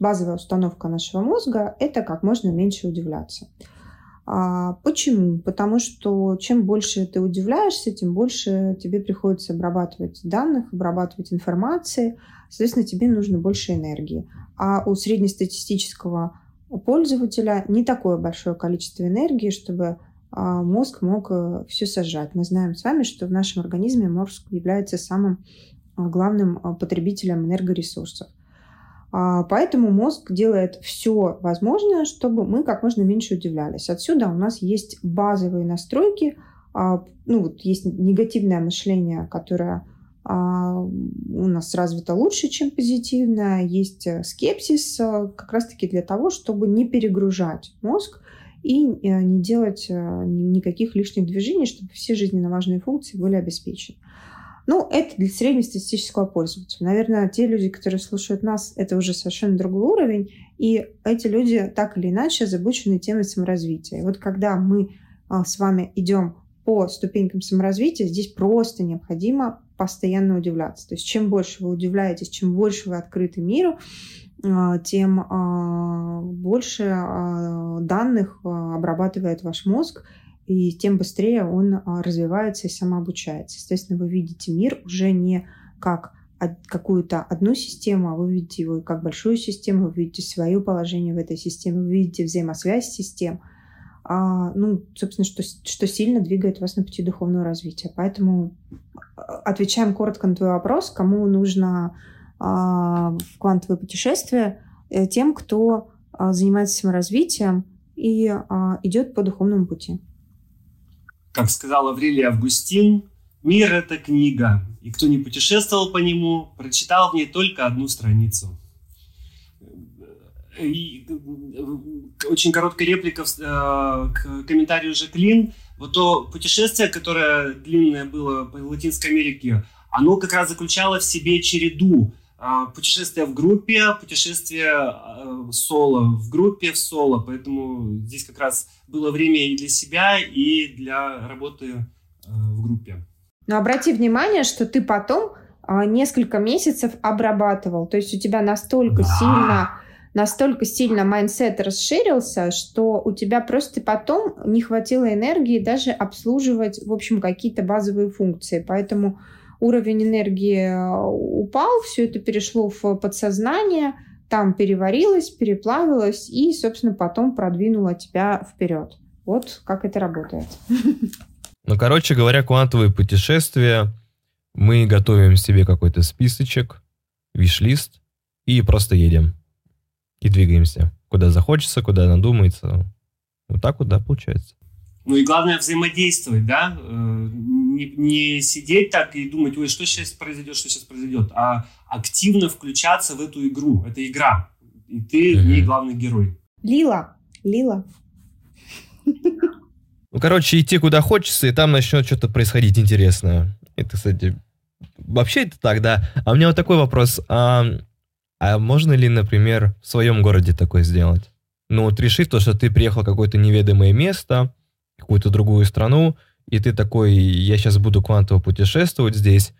базовая установка нашего мозга – это как можно меньше удивляться. А, почему? Потому что чем больше ты удивляешься, тем больше тебе приходится обрабатывать данных, обрабатывать информации, соответственно, тебе нужно больше энергии. А у среднестатистического пользователя не такое большое количество энергии, чтобы мозг мог э, все сожрать. Мы знаем с вами, что в нашем организме мозг является самым а, главным а, потребителем энергоресурсов. Поэтому мозг делает все возможное, чтобы мы как можно меньше удивлялись. Отсюда у нас есть базовые настройки, ну вот есть негативное мышление, которое у нас развито лучше, чем позитивное, есть э, скепсис как раз-таки для того, чтобы не перегружать мозг, и э, не делать э, никаких лишних движений, чтобы все жизненно важные функции были обеспечены. Ну, это для среднестатистического пользователя. Наверное, те люди, которые слушают нас, это уже совершенно другой уровень, и эти люди так или иначе озабочены темой саморазвития. И вот когда мы а, с вами идем по ступенькам саморазвития, здесь просто необходимо постоянно удивляться. То есть чем больше вы удивляетесь, чем больше вы открыты миру, тем а, больше а, данных обрабатывает ваш мозг, и тем быстрее он развивается и самообучается. Естественно, вы видите мир уже не как какую-то одну систему, а вы видите его как большую систему, вы видите свое положение в этой системе, вы видите взаимосвязь систем, а, ну, собственно, что, что сильно двигает вас на пути духовного развития. Поэтому отвечаем коротко на твой вопрос, кому нужно а, в квантовое путешествие э, тем, кто а, занимается саморазвитием и а, идет по духовному пути. Как сказал Аврелий Августин, мир — это книга, и кто не путешествовал по нему, прочитал в ней только одну страницу. И очень короткая реплика к комментарию Жаклин. Вот то путешествие, которое длинное было по Латинской Америке, оно как раз заключало в себе череду а, путешествие в группе, путешествие э, соло в группе, в соло. Поэтому здесь как раз было время и для себя, и для работы э, в группе. Но обрати внимание, что ты потом а, несколько месяцев обрабатывал. То есть у тебя настолько да. сильно настолько сильно mindset расширился, что у тебя просто потом не хватило энергии даже обслуживать, в общем, какие-то базовые функции. Поэтому уровень энергии э, упал, все это перешло в подсознание, там переварилось, переплавилось и, собственно, потом продвинуло тебя вперед. Вот как это работает. Ну, короче говоря, квантовые путешествия, мы готовим себе какой-то списочек, виш-лист и просто едем. И двигаемся. Куда захочется, куда надумается. Вот так вот, да, получается. Ну и главное взаимодействовать, да, э, не, не сидеть так и думать, ой, что сейчас произойдет, что сейчас произойдет, а активно включаться в эту игру. Это игра, и ты mm-hmm. в ней главный герой. Лила, Лила. Ну, короче, идти куда хочется, и там начнет что-то происходить интересное. Это, кстати, вообще это так, да. А у меня вот такой вопрос. А, а можно ли, например, в своем городе такое сделать? Ну, вот решив то, что ты приехал в какое-то неведомое место, какую-то другую страну, и ты такой, я сейчас буду квантово путешествовать здесь,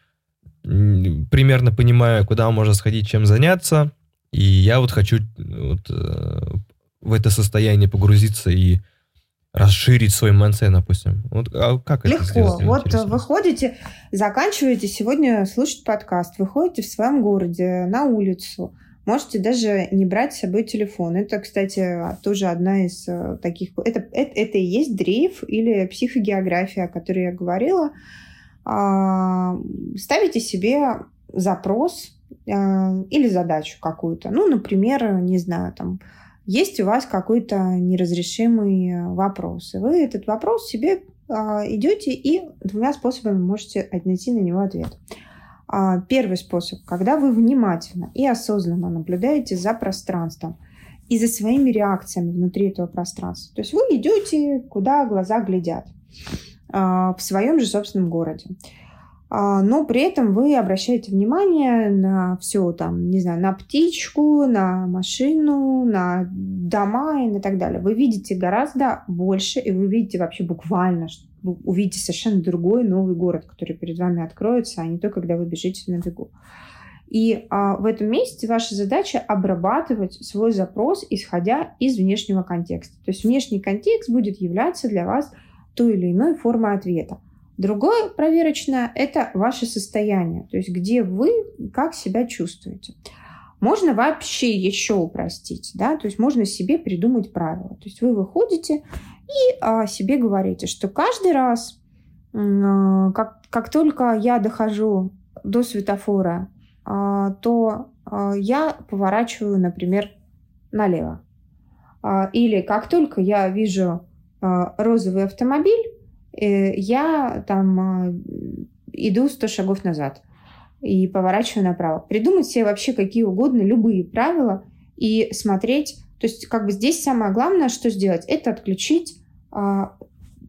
примерно понимаю, куда можно сходить, чем заняться, и я вот хочу вот, э, в это состояние погрузиться и расширить свой mindset, допустим. Вот, а как Легко. это сделать? Вот интересно? вы ходите, заканчиваете сегодня слушать подкаст, выходите в своем городе на улицу, Можете даже не брать с собой телефон. Это, кстати, тоже одна из э, таких... Это, это, это и есть дрейф или психогеография, о которой я говорила. А, ставите себе запрос а, или задачу какую-то. Ну, например, не знаю, там, есть у вас какой-то неразрешимый вопрос. И вы этот вопрос себе а, идете и двумя способами можете найти на него ответ. А, первый способ, когда вы внимательно и осознанно наблюдаете за пространством и за своими реакциями внутри этого пространства. То есть вы идете, куда глаза глядят, а, в своем же собственном городе. а, но при этом вы обращаете внимание на все там, не знаю, на птичку, на машину, на дома и так далее. Вы видите гораздо больше, и вы видите вообще буквально, вы увидите совершенно другой новый город, который перед вами откроется, а не то, когда вы бежите на бегу. И а, в этом месте ваша задача обрабатывать свой запрос, исходя из внешнего контекста. То есть внешний контекст будет являться для вас той или иной формой ответа. Другое проверочное – это ваше состояние, то есть где вы, как себя чувствуете. Можно вообще еще упростить, да, то есть можно себе придумать правила. То есть вы выходите и а, себе говорите, что каждый раз, а, как, как только я дохожу до светофора, а, то а, я поворачиваю, например, налево. А, или как только я вижу а, розовый автомобиль, Э, я там а, иду 100 шагов назад и поворачиваю направо. Придумать себе вообще какие угодно, любые правила и смотреть. То есть как бы здесь самое главное, что сделать, это отключить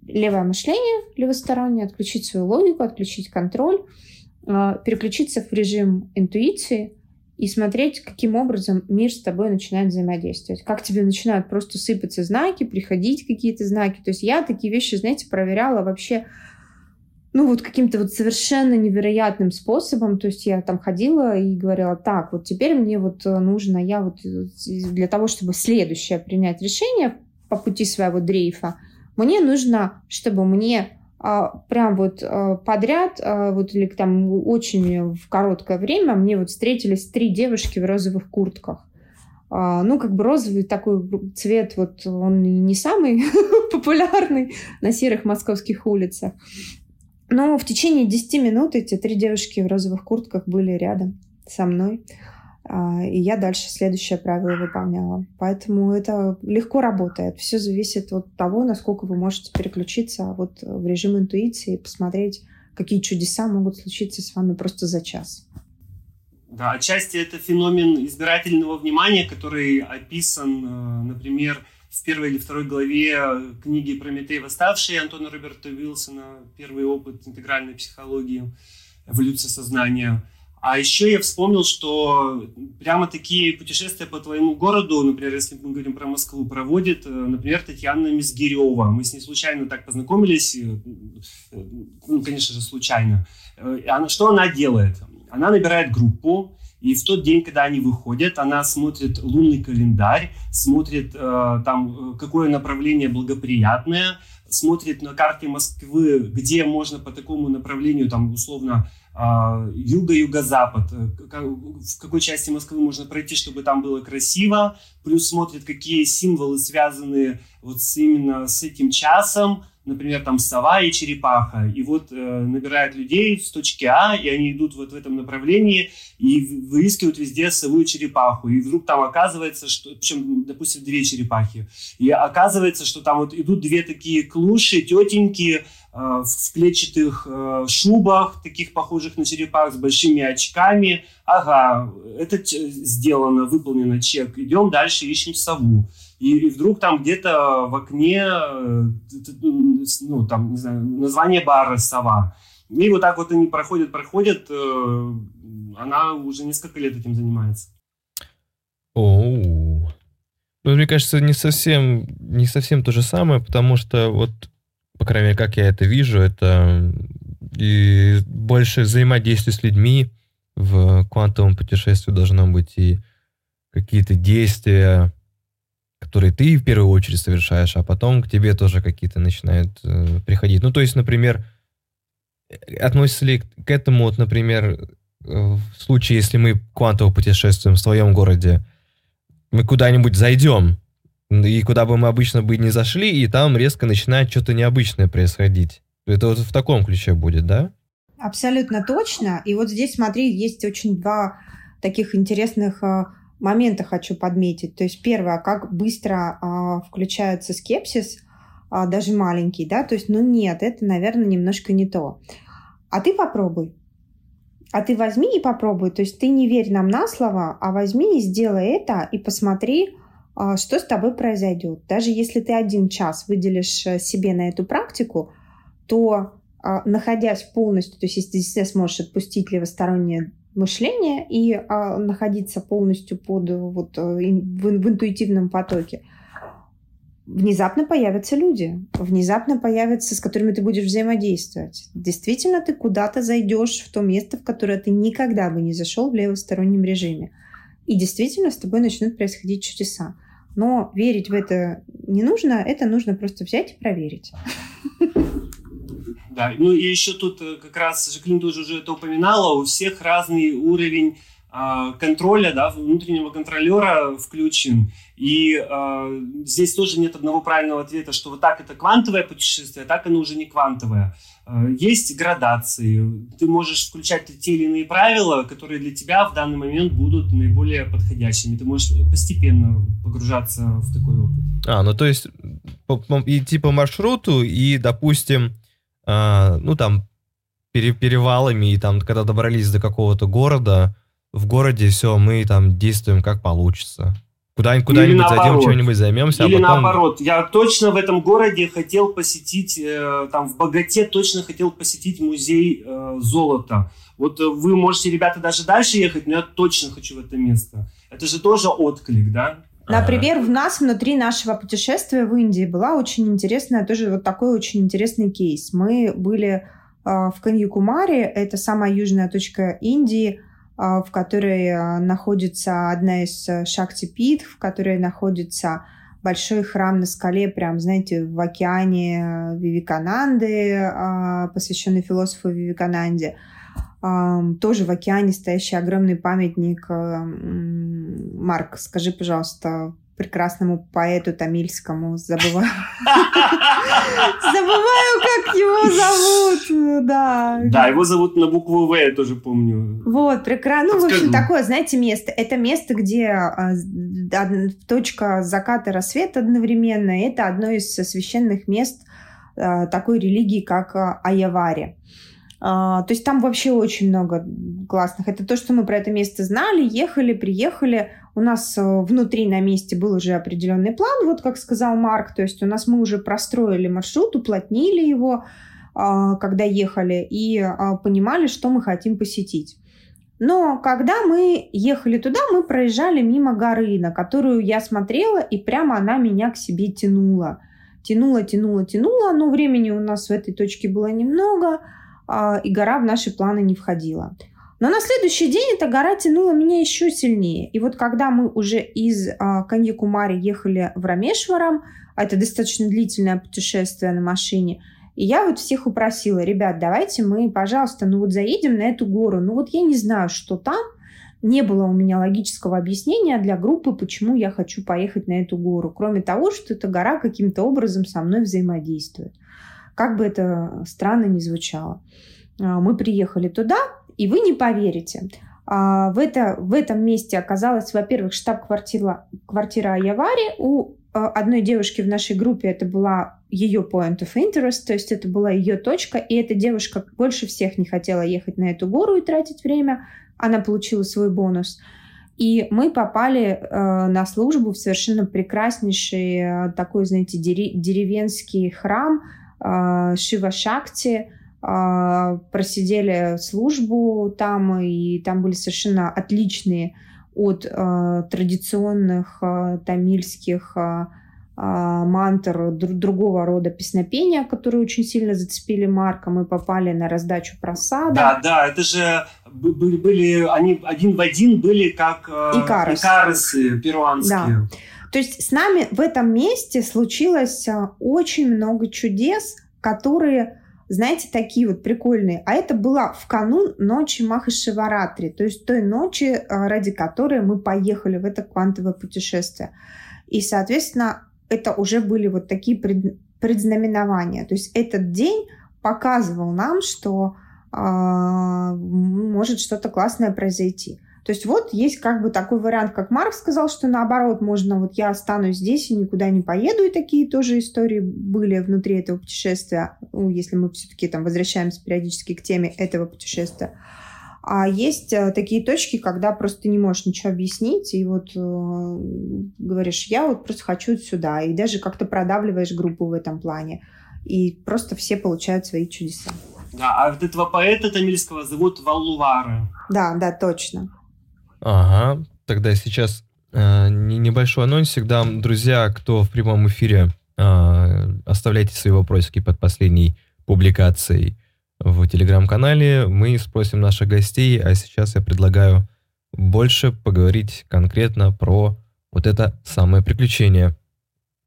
левое мышление левостороннее, отключить свою логику, отключить контроль, а, переключиться в режим интуиции и смотреть, каким образом мир с тобой начинает взаимодействовать. Как тебе начинают просто сыпаться знаки, приходить какие-то знаки. То есть я такие вещи, знаете, проверяла вообще ну вот каким-то вот совершенно невероятным способом. То есть я там ходила и говорила, так, вот теперь мне вот нужно, я вот для того, чтобы следующее принять решение по пути своего дрейфа, мне нужно, чтобы мне а, прям вот а, подряд, а, вот или там очень в короткое время мне вот встретились три девушки в розовых куртках. Ну, как бы розовый такой цвет, вот он не самый <laughs> популярный на серых московских улицах. Но в течение 10 минут эти три девушки в розовых куртках были рядом со мной. А, и я дальше следующее правило выполняла. Поэтому это легко работает. Все зависит от того, насколько вы можете переключиться вот в режим интуиции и посмотреть, какие чудеса могут случиться с вами просто за час. Да, отчасти это феномен избирательного внимания, который описан, э, например, в первой или второй главе книги «Прометей восставший» Антона Роберта Уилсона, первый опыт интегральной психологии, эволюция сознания – а еще я вспомнил, что прямо такие путешествия по твоему городу, например, если мы говорим про Москву, проводит, э, например, Татьяна Мизгирева. Мы с ней случайно так познакомились, э, ну, конечно же, случайно. Э, она, что она делает? Она набирает группу, и в тот день, когда они выходят, она смотрит лунный календарь, смотрит э, там, какое направление благоприятное, смотрит на карте Москвы, где можно по такому направлению, там, условно, а, юго-юго-запад, э, в какой части Москвы можно пройти, чтобы там было красиво, плюс смотрит, какие символы связаны вот с, именно с этим часом, например, там сова и черепаха, и вот э, набирают людей с точки А, и они идут вот в этом направлении и выискивают везде сову и черепаху, и вдруг там оказывается, что, причем, допустим, две черепахи, и оказывается, что там вот идут две такие клуши, тетеньки, в клетчатых э, шубах, таких похожих на черепах, с большими очками. Ага, это сделано, выполнено, чек. Идем дальше, ищем сову. И, и вдруг там где-то в окне, э, ну, там, не знаю, название бара «Сова». И вот так вот они проходят, проходят. Она уже несколько лет этим занимается. Оу. Ну, мне кажется, не совсем, не совсем то же самое, потому что вот по крайней мере, как я это вижу, это и больше взаимодействия с людьми в квантовом путешествии должно быть и какие-то действия, которые ты в первую очередь совершаешь, а потом к тебе тоже какие-то начинают э, приходить. Ну, то есть, например, относится ли к этому, вот, например, э, в случае, если мы квантово путешествуем в своем городе, мы куда-нибудь зайдем, и куда бы мы обычно бы не зашли, и там резко начинает что-то необычное происходить. Это вот в таком ключе будет, да? Абсолютно точно. И вот здесь, смотри, есть очень два таких интересных э, момента хочу подметить. То есть первое, как быстро э, включается скепсис, э, даже маленький, да, то есть, ну нет, это, наверное, немножко не то. А ты попробуй. А ты возьми и попробуй. То есть ты не верь нам на слово, а возьми и сделай это и посмотри, а, что с тобой произойдет. Даже если ты один час выделишь э, себе на эту практику, то а, находясь полностью, то есть если ты сможешь отпустить левостороннее мышление и а, находиться полностью под вот в, в интуитивном потоке, внезапно появятся люди, внезапно появятся, с которыми ты будешь взаимодействовать. Действительно, ты куда-то зайдешь в то место, в которое ты никогда бы не зашел в левостороннем режиме. И действительно с тобой начнут происходить чудеса. Но верить в это не нужно, это нужно просто взять и проверить. Да, ну и еще тут э, как раз Жаклин тоже уже это упоминала, у всех разный уровень а, контроля, да, внутреннего контролера включен. И э, здесь тоже нет одного правильного ответа, что вот так это квантовое путешествие, а так оно уже не квантовое. Э, есть градации. Ты можешь включать те или иные правила, которые для тебя в данный момент будут наиболее подходящими. Ты можешь постепенно погружаться в такой опыт. А, ну то есть идти по маршруту и, допустим, э, ну там пере, перевалами, и там, когда добрались до какого-то города, в городе все, мы там действуем как получится. Куда-нибудь, куда-нибудь зайдем, чем-нибудь займемся. А Или а потом... наоборот, я точно в этом городе хотел посетить, э, там в Богате точно хотел посетить музей э, золота. Вот э, вы можете, ребята, даже дальше ехать, но я точно хочу в это место. Это же тоже отклик, да? Например, в нас внутри нашего путешествия в Индии была очень интересная, тоже вот такой очень интересный кейс. Мы были э, в Каньякумаре, это самая южная точка Индии, а, в которой а, находится одна из э, Шакти-Пит, в которой находится большой храм на скале, прям, знаете, в океане Вивикананды, а, посвященный философу Вивикананде. Тоже в океане стоящий огромный памятник. Э, Марк, скажи, пожалуйста, прекрасному поэту тамильскому. Забываю. <laughs> Забываю, как его зовут. Да. Да, его зовут на букву В, я тоже помню. Вот, прекрасно. Ну, в общем, такое, знаете, место. Это место, где а, точка заката рассвета одновременно. Это одно из священных мест а, такой религии, как а, Аявари. То есть там вообще очень много классных. Это то, что мы про это место знали, ехали, приехали у нас э, внутри на месте был уже определенный план, вот как сказал Марк, то есть у нас мы уже простроили маршрут, уплотнили его, а, когда ехали, и а, понимали, что мы хотим посетить. Но когда мы ехали туда, мы проезжали мимо горы, на которую я смотрела, и прямо она меня к себе тянула. Тянула, тянула, тянула, но времени у нас в этой точке было немного, а, и гора в наши планы не входила. Но на следующий день эта гора тянула меня еще сильнее. И вот когда мы уже из а, Каньякумари ехали в Рамешварам, а это достаточно длительное путешествие на машине, и я вот всех упросила, ребят, давайте мы, пожалуйста, ну вот заедем на эту гору. Ну вот я не знаю, что там, не было у меня логического объяснения для группы, почему я хочу поехать на эту гору, кроме того, что эта гора каким-то образом со мной взаимодействует. Как бы это странно ни звучало. А, мы приехали туда, и вы не поверите, а, в, это, в этом месте оказалась, во-первых, штаб-квартира квартира Аявари. У а, одной девушки в нашей группе это была ее point of interest, то есть это была ее точка, и эта девушка больше всех не хотела ехать на эту гору и тратить время. Она получила свой бонус. И мы попали э, на службу в совершенно прекраснейший э, такой, знаете, деревенский храм Шива Шакти, а, просидели службу там, и там были совершенно отличные от э, традиционных тамильских мантр другого рода песнопения, которые очень сильно зацепили Марка. Мы попали на раздачу просада. Да, да, это же были, были они один в один были как э, Икарус. икарусы перуанские. Да. То есть с нами в этом месте случилось очень много чудес, которые знаете, такие вот прикольные. А это было в канун ночи Махашиваратри, то есть той ночи, э, ради которой мы поехали в это квантовое путешествие. И, соответственно, это уже были вот такие пред, предзнаменования. То есть этот день показывал нам, что э, может что-то классное произойти. То есть вот есть как бы такой вариант, как Марк сказал, что наоборот можно, вот я останусь здесь и никуда не поеду, и такие тоже истории были внутри этого путешествия, ну, если мы все-таки там возвращаемся периодически к теме этого путешествия. А есть э, такие точки, когда просто не можешь ничего объяснить, и вот э, говоришь, я вот просто хочу сюда, и даже как-то продавливаешь группу в этом плане. и просто все получают свои чудеса. Да, а вот этого поэта тамильского зовут Валлувара. Да, да, точно. Ага, тогда сейчас э, небольшой анонсик дам. Друзья, кто в прямом эфире, э, оставляйте свои вопросики под последней публикацией в телеграм-канале. Мы спросим наших гостей, а сейчас я предлагаю больше поговорить конкретно про вот это самое приключение,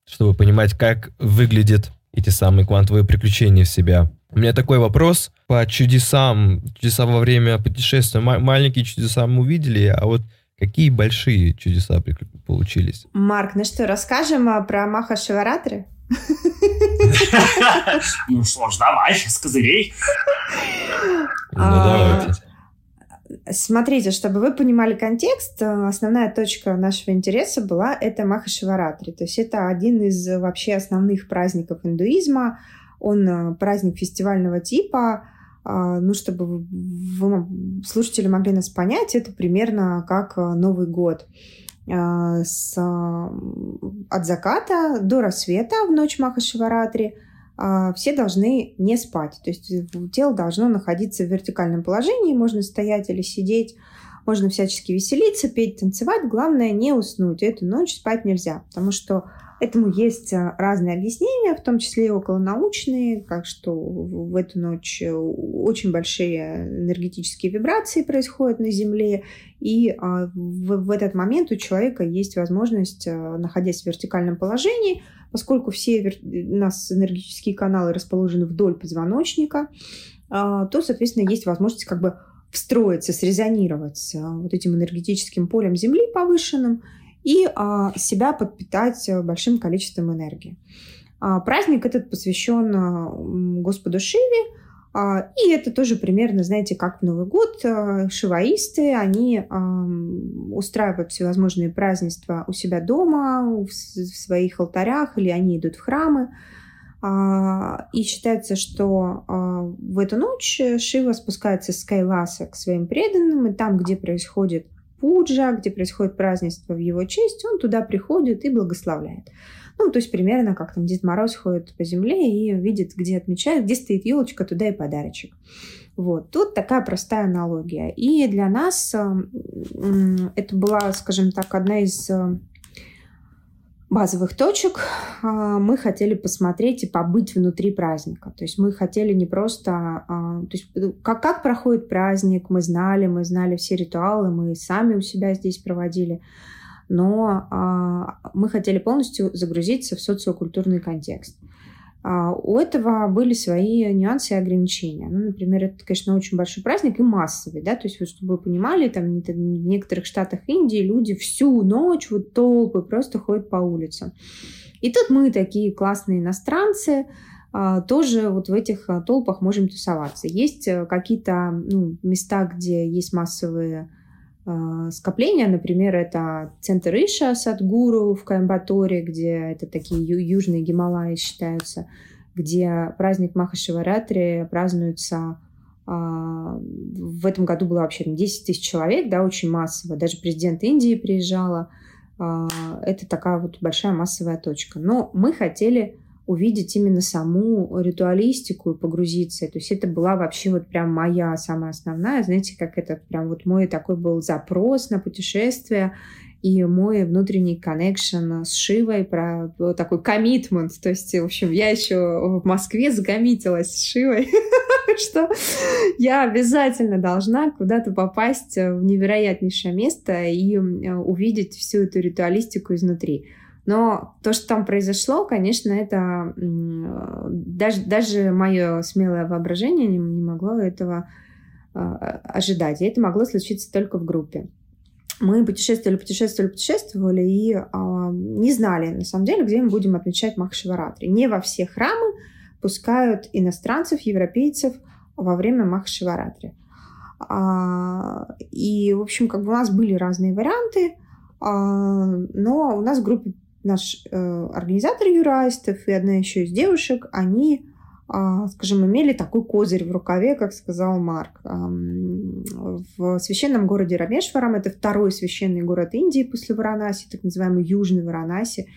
чтобы понимать, как выглядят эти самые квантовые приключения в себя. У меня такой вопрос по чудесам. Чудеса во время путешествия. маленькие чудеса мы увидели, а вот какие большие чудеса получились? Марк, ну что, расскажем а, про Маха Шиваратры? Ну что ж, давай, с козырей. Ну, давайте. Смотрите, чтобы вы понимали контекст, э, основная точка нашего интереса была это Махашиваратри. То есть это один из вообще основных праздников индуизма. Он э, праздник фестивального типа. А, ну, чтобы вы, слушатели могли нас понять, это примерно как э, Новый год. С, от заката до рассвета в ночь Махашиваратри – а, все должны не спать. То есть э, тело должно находиться в вертикальном положении, можно стоять или сидеть, можно всячески веселиться, петь, танцевать. Главное не уснуть. Эту ночь спать нельзя, потому что этому есть э, разные объяснения, в том числе и околонаучные, как что в эту ночь э, очень большие энергетические вибрации происходят на Земле, и а, в, этот момент у человека есть возможность, находясь в вертикальном положении, поскольку все у нас энергетические каналы расположены вдоль позвоночника, а, то, соответственно, есть возможность как бы встроиться, срезонировать вот этим энергетическим полем Земли повышенным и а, себя подпитать большим количеством энергии. А, праздник этот посвящен Господу Шиве, а, и это тоже примерно, знаете, как в Новый год. А, шиваисты, они устраивают всевозможные празднества у себя дома, в своих алтарях, или они идут в храмы. А, и считается, что в эту ночь Шива спускается с Кайласа к своим преданным, и там, где происходит пуджа, где происходит празднество в его честь, он туда приходит и благословляет. Ну, то есть примерно как там Дед Мороз ходит по земле и видит, где отмечает, где стоит елочка, туда и подарочек. Вот. Тут такая простая аналогия. И для нас это была, скажем так, одна из э, базовых точек. А, мы хотели посмотреть и побыть внутри праздника. То есть мы хотели не просто... А, то есть э, как, как проходит праздник, мы знали, мы знали все ритуалы, мы сами у себя здесь проводили но а, мы хотели полностью загрузиться в социокультурный контекст. А, у этого были свои нюансы и ограничения. Ну, например, это, конечно, очень большой праздник и массовый, да, то есть, вот, чтобы вы понимали, там в некоторых штатах Индии люди всю ночь, вот толпы просто ходят по улицам. И тут мы такие классные иностранцы, а, тоже вот в этих а, толпах можем тусоваться. Есть э, какие-то ну, места, где есть массовые скопления. Например, это центр Иша Садгуру в Коимбаторе, где это такие южные Гималаи считаются, где праздник Махашиваратри празднуется а, в этом году было вообще 10 тысяч человек, да, очень массово. Даже президент Индии приезжала. А, это такая вот большая массовая точка. Но мы хотели увидеть именно саму ритуалистику и погрузиться. То есть это была вообще вот прям моя самая основная, знаете, как это прям вот мой такой был запрос на путешествие и мой внутренний коннекшн с Шивой, про такой коммитмент. То есть, в общем, я еще в Москве загомитилась с Шивой, <laughs> что я обязательно должна куда-то попасть в невероятнейшее место и увидеть всю эту ритуалистику изнутри. Но то, что там произошло, конечно, это даже, даже мое смелое воображение не, не могло этого э, ожидать. И это могло случиться только в группе. Мы путешествовали, путешествовали, путешествовали и э, не знали, на самом деле, где мы будем отмечать Махашиваратри. Не во все храмы пускают иностранцев, европейцев во время Махашиваратри. А, и, в общем, как бы у нас были разные варианты, а, но у нас в группе наш э, организатор юристов и одна еще из девушек, они, э, скажем, имели такой козырь в рукаве, как сказал Марк. Э, в священном городе Рамешварам, это второй священный город Индии после Варанаси, так называемый Южный Варанаси,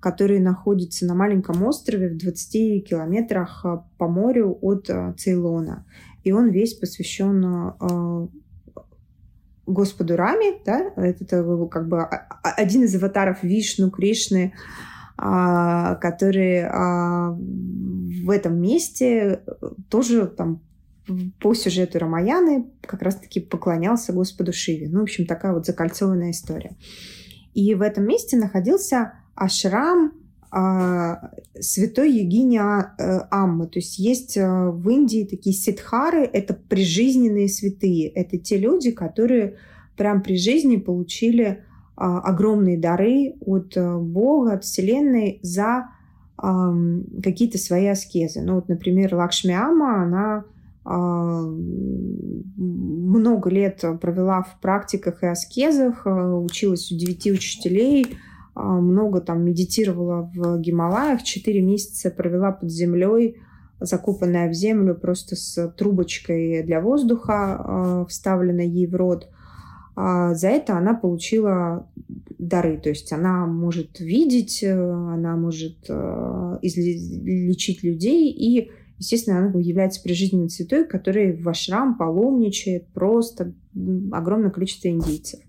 который находится на маленьком острове в 20 километрах по морю от Цейлона. И он весь посвящен Господу Раме, да, это как бы один из аватаров Вишну, Кришны, который в этом месте тоже там по сюжету Рамаяны как раз-таки поклонялся Господу Шиве. Ну, в общем, такая вот закольцованная история. И в этом месте находился ашрам э, святой Егини э, Аммы. То есть есть э, в Индии такие сидхары, это прижизненные святые. Это те люди, которые прям при жизни получили э, огромные дары от э, Бога, от Вселенной за э, какие-то свои аскезы. Ну вот, например, Лакшми Ама, она много лет провела в практиках и аскезах, училась у девяти учителей, много там медитировала в Гималаях, четыре месяца провела под землей, закопанная в землю просто с трубочкой для воздуха, вставленной ей в рот. За это она получила дары, то есть она может видеть, она может излечить людей и Естественно, она является прижизненной святой, который в ашрам паломничает просто огромное количество индийцев.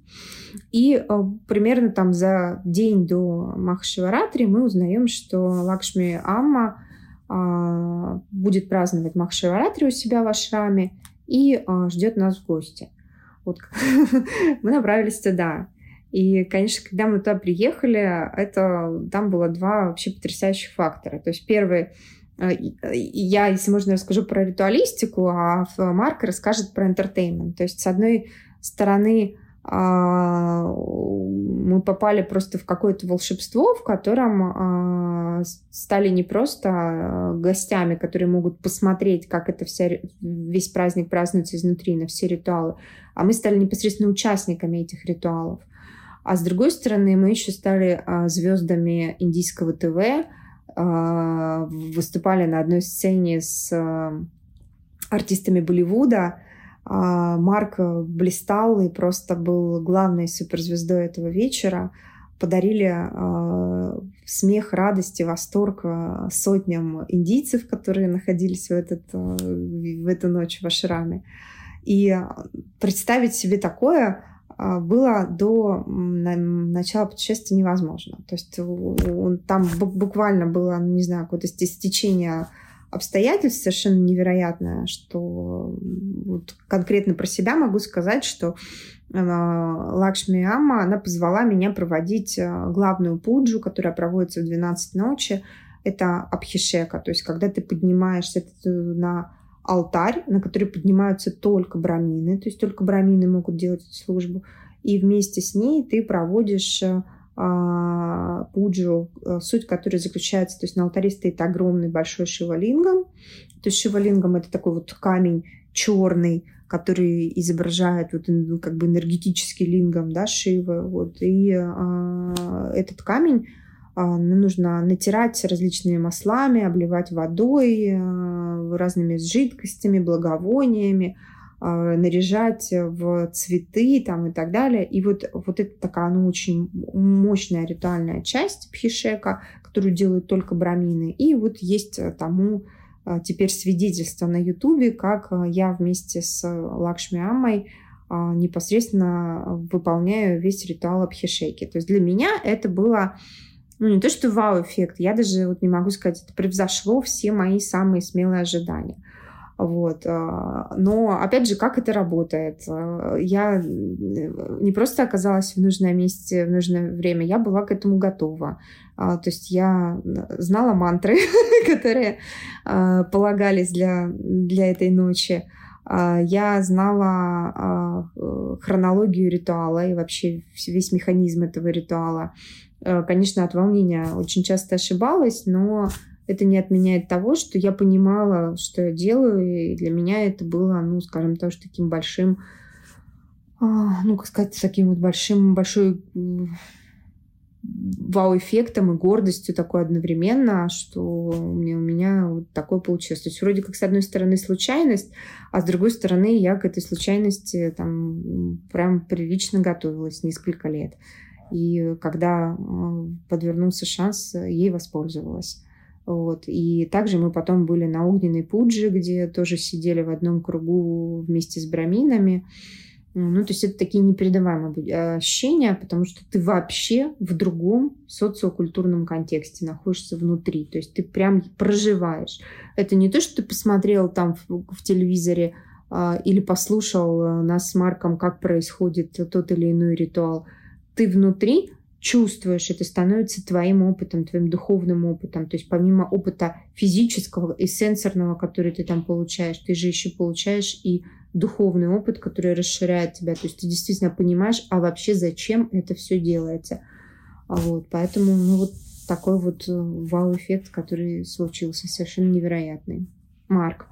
И э, примерно там за день до Махашиваратри мы узнаем, что Лакшми Амма э, будет праздновать Махашиваратри у себя в ашраме и э, ждет нас в гости. Вот <laughs> мы направились туда. И, конечно, когда мы туда приехали, это там было два вообще потрясающих фактора. То есть первый Э, э, я, если можно, расскажу про ритуалистику, а Марк расскажет про entertainment. То есть, с одной стороны, а, мы попали просто в какое-то волшебство, в котором а, стали не просто а, гостями, которые могут посмотреть, как это вся, весь праздник празднуется изнутри, на все ритуалы, а мы стали непосредственно участниками этих ритуалов. А с другой стороны, мы еще стали звездами индийского ТВ, а, выступали на одной сцене с а, артистами Болливуда. А, Марк блистал и просто был главной суперзвездой этого вечера. Подарили смех, радость и восторг сотням индийцев, которые находились в, этот, в эту ночь в Ашраме. И представить себе такое а, было до начала путешествия невозможно. То есть он, там буквально было, ну, не знаю, какое-то стечение обстоятельств совершенно невероятное, что вот конкретно про себя могу сказать, что а, Лакшми Амма, она позвала меня проводить а, главную пуджу, которая проводится в 12 ночи. Это Абхишека, то есть когда ты поднимаешься на алтарь, на который поднимаются только брамины, то есть только брамины могут делать эту службу, и вместе с ней ты проводишь э, пуджу, э, суть которой заключается, то есть на алтаре стоит огромный большой шивалингам, то есть шивалингам это такой вот камень черный, который изображает вот как бы энергетический лингам, да, Шивы, вот, и э, этот камень а, нужно натирать различными маслами, обливать водой, э, разными жидкостями, благовониями, а, наряжать в цветы там, и так далее. И вот, вот это такая, ну, очень мощная ритуальная часть пхишека, которую делают только брамины. И вот есть тому а, теперь свидетельство на Ютубе, как я вместе с Лакшми Аммой непосредственно выполняю весь ритуал Абхишеки. То есть для меня это было ну, не то, что вау-эффект, я даже вот не могу сказать, это превзошло все мои самые смелые ожидания. Вот. А, но, опять же, как это работает? А, я не просто оказалась в нужном месте в нужное время, я была к этому готова. А, то есть я знала мантры, <laughs> которые полагались для, для этой ночи. Я знала хронологию ритуала и вообще весь механизм этого ритуала. Э, конечно, от волнения очень часто ошибалась, но это не отменяет того, что я понимала, что я делаю, и для меня это было, ну, скажем, тоже таким большим, а, ну, как сказать, таким вот большим, большой вау-эффектом и гордостью такой одновременно, что у меня, у меня вот такое получилось. То есть вроде как с одной стороны случайность, а с другой стороны я к этой случайности там прям прилично готовилась несколько лет. И когда подвернулся шанс, ей воспользовалась. Вот. И также мы потом были на огненной пудже, где тоже сидели в одном кругу вместе с браминами. Ну, то есть это такие непередаваемые ощущения, потому что ты вообще в другом социокультурном контексте находишься внутри. То есть ты прям проживаешь. Это не то, что ты посмотрел там в, в телевизоре а, или послушал а, нас с Марком, как происходит тот или иной ритуал. Ты внутри чувствуешь, это становится твоим опытом, твоим духовным опытом. То есть помимо опыта физического и сенсорного, который ты там получаешь, ты же еще получаешь и духовный опыт, который расширяет тебя. То есть ты действительно понимаешь, а вообще зачем это все делается. Вот, поэтому, ну вот такой вот э, вау-эффект, который случился, совершенно невероятный. Марк.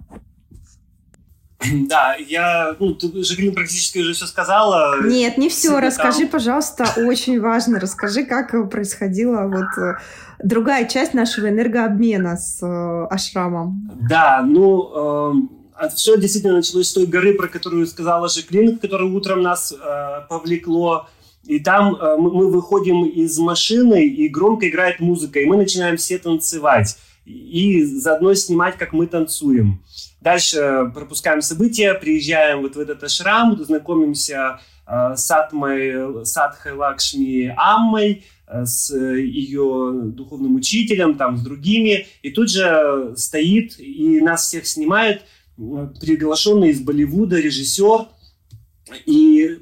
<clears throat> Да, я, ну, ты, Жаклин практически уже все сказала. Нет, не все. Расскажи, там... пожалуйста, очень важно. Расскажи, как происходила вот э, другая часть нашего энергообмена с э, Ашрамом. Да, ну, э, все действительно началось с той горы, про которую сказала Жаклин, которая утром нас э, повлекло. И там э, мы выходим из машины, и громко играет музыка, и мы начинаем все танцевать. И заодно снимать, как мы танцуем. Дальше пропускаем события, приезжаем вот в этот ашрам, знакомимся э, с Атмой, Садхой Лакшми Аммой, э, с ее духовным учителем, там, с другими. И тут же стоит и нас всех снимает э, приглашенный из Болливуда режиссер, и э,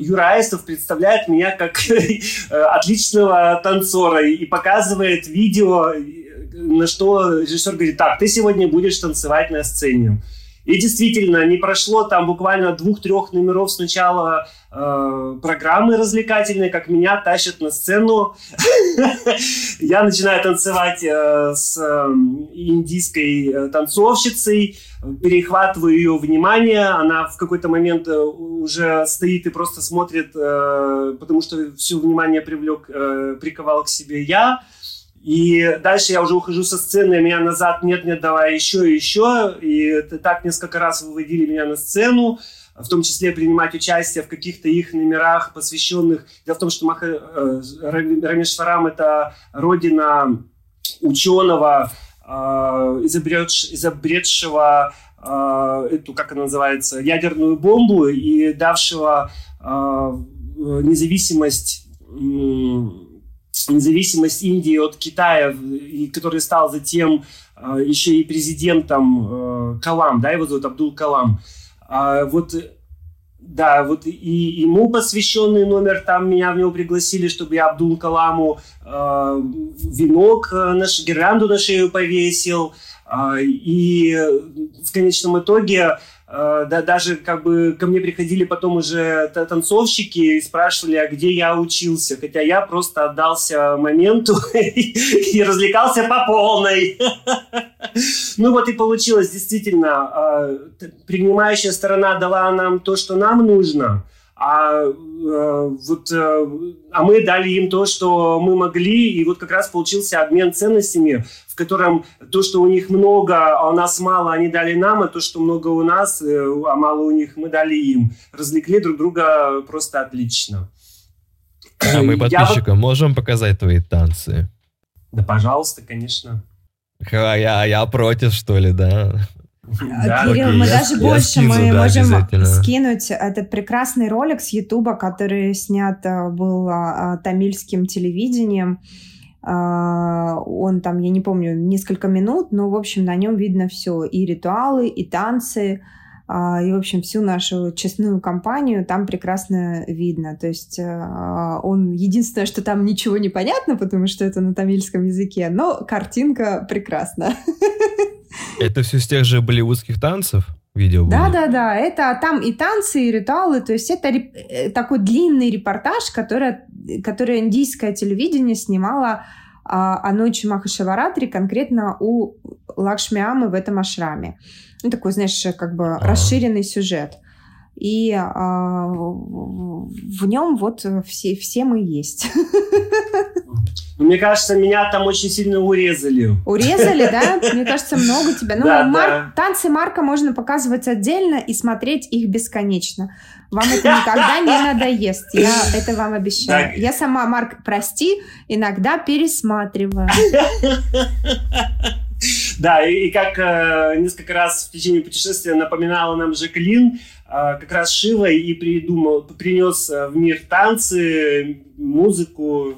Юра Аистов представляет меня как <laughs> отличного танцора и показывает видео на что режиссер говорит, так, ты сегодня будешь танцевать на сцене. И действительно, не прошло там буквально двух-трех номеров сначала э, программы развлекательной, как меня тащат на сцену. <laughs> Я начинаю танцевать э, с э, индийской э, танцовщицей, перехватываю ее внимание, она в какой-то момент уже стоит и просто смотрит, потому что все внимание привлек, приковал к себе я. И дальше я уже ухожу со сцены, меня назад, нет, нет, давай еще, еще. И так несколько раз выводили меня на сцену, в том числе принимать участие в каких-то их номерах, посвященных... Дело в том, что Маха, э, Рамешварам — это родина ученого, э, изобретш, изобретшего э, эту, как она называется, ядерную бомбу и давшего независимость независимость Индии от Китая, и который стал затем э, еще и президентом э, Калам, да, его зовут Абдул Калам. А, вот, да, вот и ему посвященный номер, там меня в него пригласили, чтобы я Абдул Каламу э, венок, наш, гирлянду на шею повесил, э, и в конечном итоге Э, да, даже как бы ко мне приходили потом уже танцовщики и спрашивали, а где я учился, хотя я просто отдался моменту <laughs> и развлекался по полной. <laughs> Ну вот и получилось действительно, а, принимающая сторона дала нам то, что нам нужно, а э, вот э, а мы дали им то, что мы могли, и вот как раз получился обмен ценностями, в котором то, что у них много, а у нас мало, они дали нам, а то, что много у нас, э, а мало у них, мы дали им. Развлекли друг друга просто отлично. А мы подписчикам вот... можем показать твои танцы? Да, пожалуйста, конечно. Я, я против, что ли, да? Да, Кирилл, окей, мы я, даже я больше скину, мы да, можем скинуть этот прекрасный ролик с Ютуба, который снят э, был а, тамильским телевидением. А, он там, я не помню, несколько минут, но, в общем, на нем видно все. И ритуалы, и танцы, а, и, в общем, всю нашу честную компанию там прекрасно видно. То есть а, он единственное, что там ничего не понятно, потому что это на тамильском языке, но картинка прекрасна. <laughs> Это все с тех же болливудских танцев? видео Да, да, да. Это там и танцы, и ритуалы. То есть это реп... Э, такой длинный репортаж, который, который индийское телевидение снимало а, о ночи Махашаваратри конкретно у Лакшмиамы в этом ашраме. Ну, такой, знаешь, как бы а. расширенный сюжет. И а, в нем вот все, все мы есть. <laughs> Мне кажется, меня там очень сильно урезали. Урезали, да? <laughs> Мне кажется, много тебя. Ну, да, Мар... да. танцы Марка можно показывать отдельно и смотреть их бесконечно. Вам это никогда не <laughs> надоест. Я это вам обещаю. Да. Я сама, Марк, прости, иногда пересматриваю. <laughs> Да, и, и как э, несколько раз в течение путешествия напоминала нам Жаклин, э, как раз Шива и придумал, принес э, в мир танцы, музыку,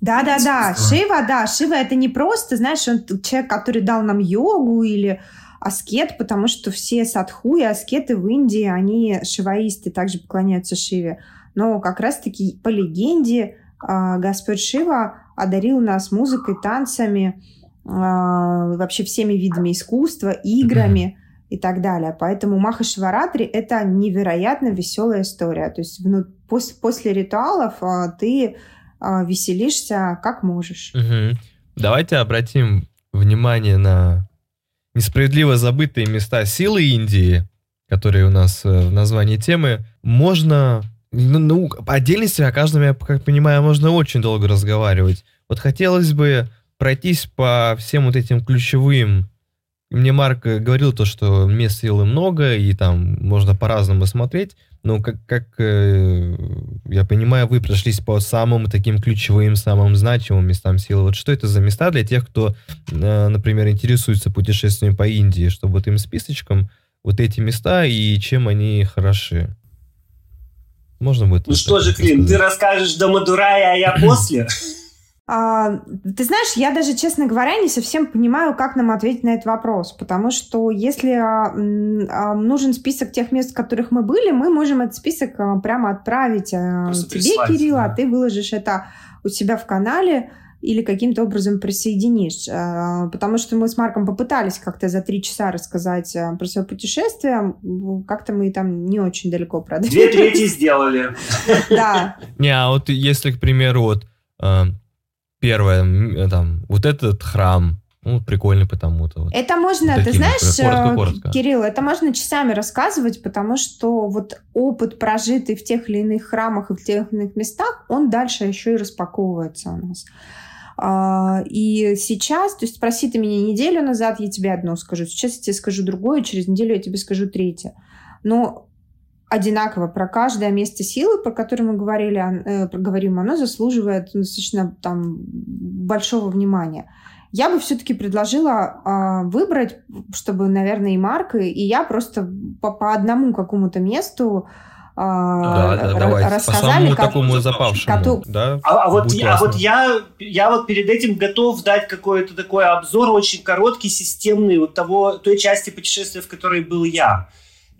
да, да, да. Шива, да, Шива это не просто, знаешь, он человек, который дал нам йогу или аскет, потому что все садху и аскеты в Индии, они шиваисты, также поклоняются Шиве. Но как раз-таки по легенде а, Господь Шива одарил нас музыкой, танцами, а, вообще всеми видами искусства, играми и так далее. Поэтому Маха Шиваратри – это невероятно веселая история. То есть ну, после, после ритуалов а, ты веселишься как можешь. Угу. Давайте обратим внимание на несправедливо забытые места силы Индии, которые у нас э, в названии темы. Можно ну, ну, по отдельности о каждом, я как понимаю, можно очень долго разговаривать. Вот хотелось бы пройтись по всем вот этим ключевым. Мне Марк говорил то, что мест силы много, и там можно по-разному смотреть. Но как, как э, я понимаю, вы прошлись по самым таким ключевым, самым значимым местам силы. Вот что это за места для тех, кто, э, например, интересуется путешествиями по Индии, чтобы вот им списочком вот эти места и чем они хороши? Можно будет? Ну что же, Клин, ты расскажешь до Мадурая, а я <clears throat> после? А, ты знаешь, я даже, честно говоря, не совсем понимаю, как нам ответить на этот вопрос, потому что если а, а, нужен список тех мест, в которых мы были, мы можем этот список прямо отправить Просто тебе, прислать, Кирилл, да. а ты выложишь это у себя в канале или каким-то образом присоединишь. Потому что мы с Марком попытались как-то за три часа рассказать про свое путешествие. Как-то мы там не очень далеко продвинулись. Две трети сделали. <laughs> Да. Не, а вот если, к примеру, вот первое, э, там, вот этот храм, ну, прикольный потому-то. Вот. Это можно, вот ты знаешь, коротко, коротко. Кирилл, это можно часами рассказывать, потому что вот опыт, прожитый в тех или иных храмах и в тех или иных местах, он дальше еще и распаковывается у нас. А, и сейчас, то есть спроси ты меня неделю назад, я тебе одно скажу, сейчас я тебе скажу другое, через неделю я тебе скажу третье. Но одинаково про каждое место силы, про которое мы говорили, э, говорим, оно заслуживает достаточно там большого внимания. Я бы все-таки предложила э, выбрать, чтобы, наверное, и Марк, и я просто по, по одному какому-то месту э, да, да, давайте. рассказали. По как, такому запавшему. Коту... Да, а, а, вот, я, а вот я, я вот перед этим готов дать какой-то такой обзор очень короткий, системный вот того, той части путешествия, в которой был я.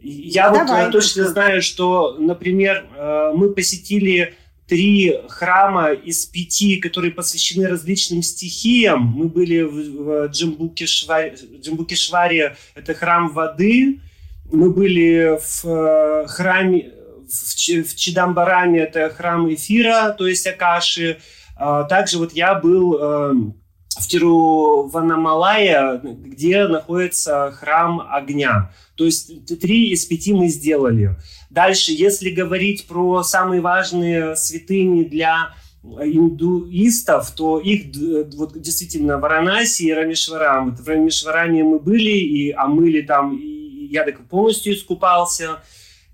Я Давай. вот точно знаю, что, например, э, мы посетили три храма из пяти, которые посвящены различным стихиям. Мы были в Джамбукешваре это храм воды. Мы были в э, храме в Чидамбаране, это храм эфира, то есть Акаши. А также вот я был э, в Тируванамалая, где находится храм огня. То есть три из пяти мы сделали. Дальше, если говорить про самые важные святыни для индуистов, то их вот действительно Варанаси и Рамешварам. В Рамешваране мы были и омыли там, и я так полностью искупался.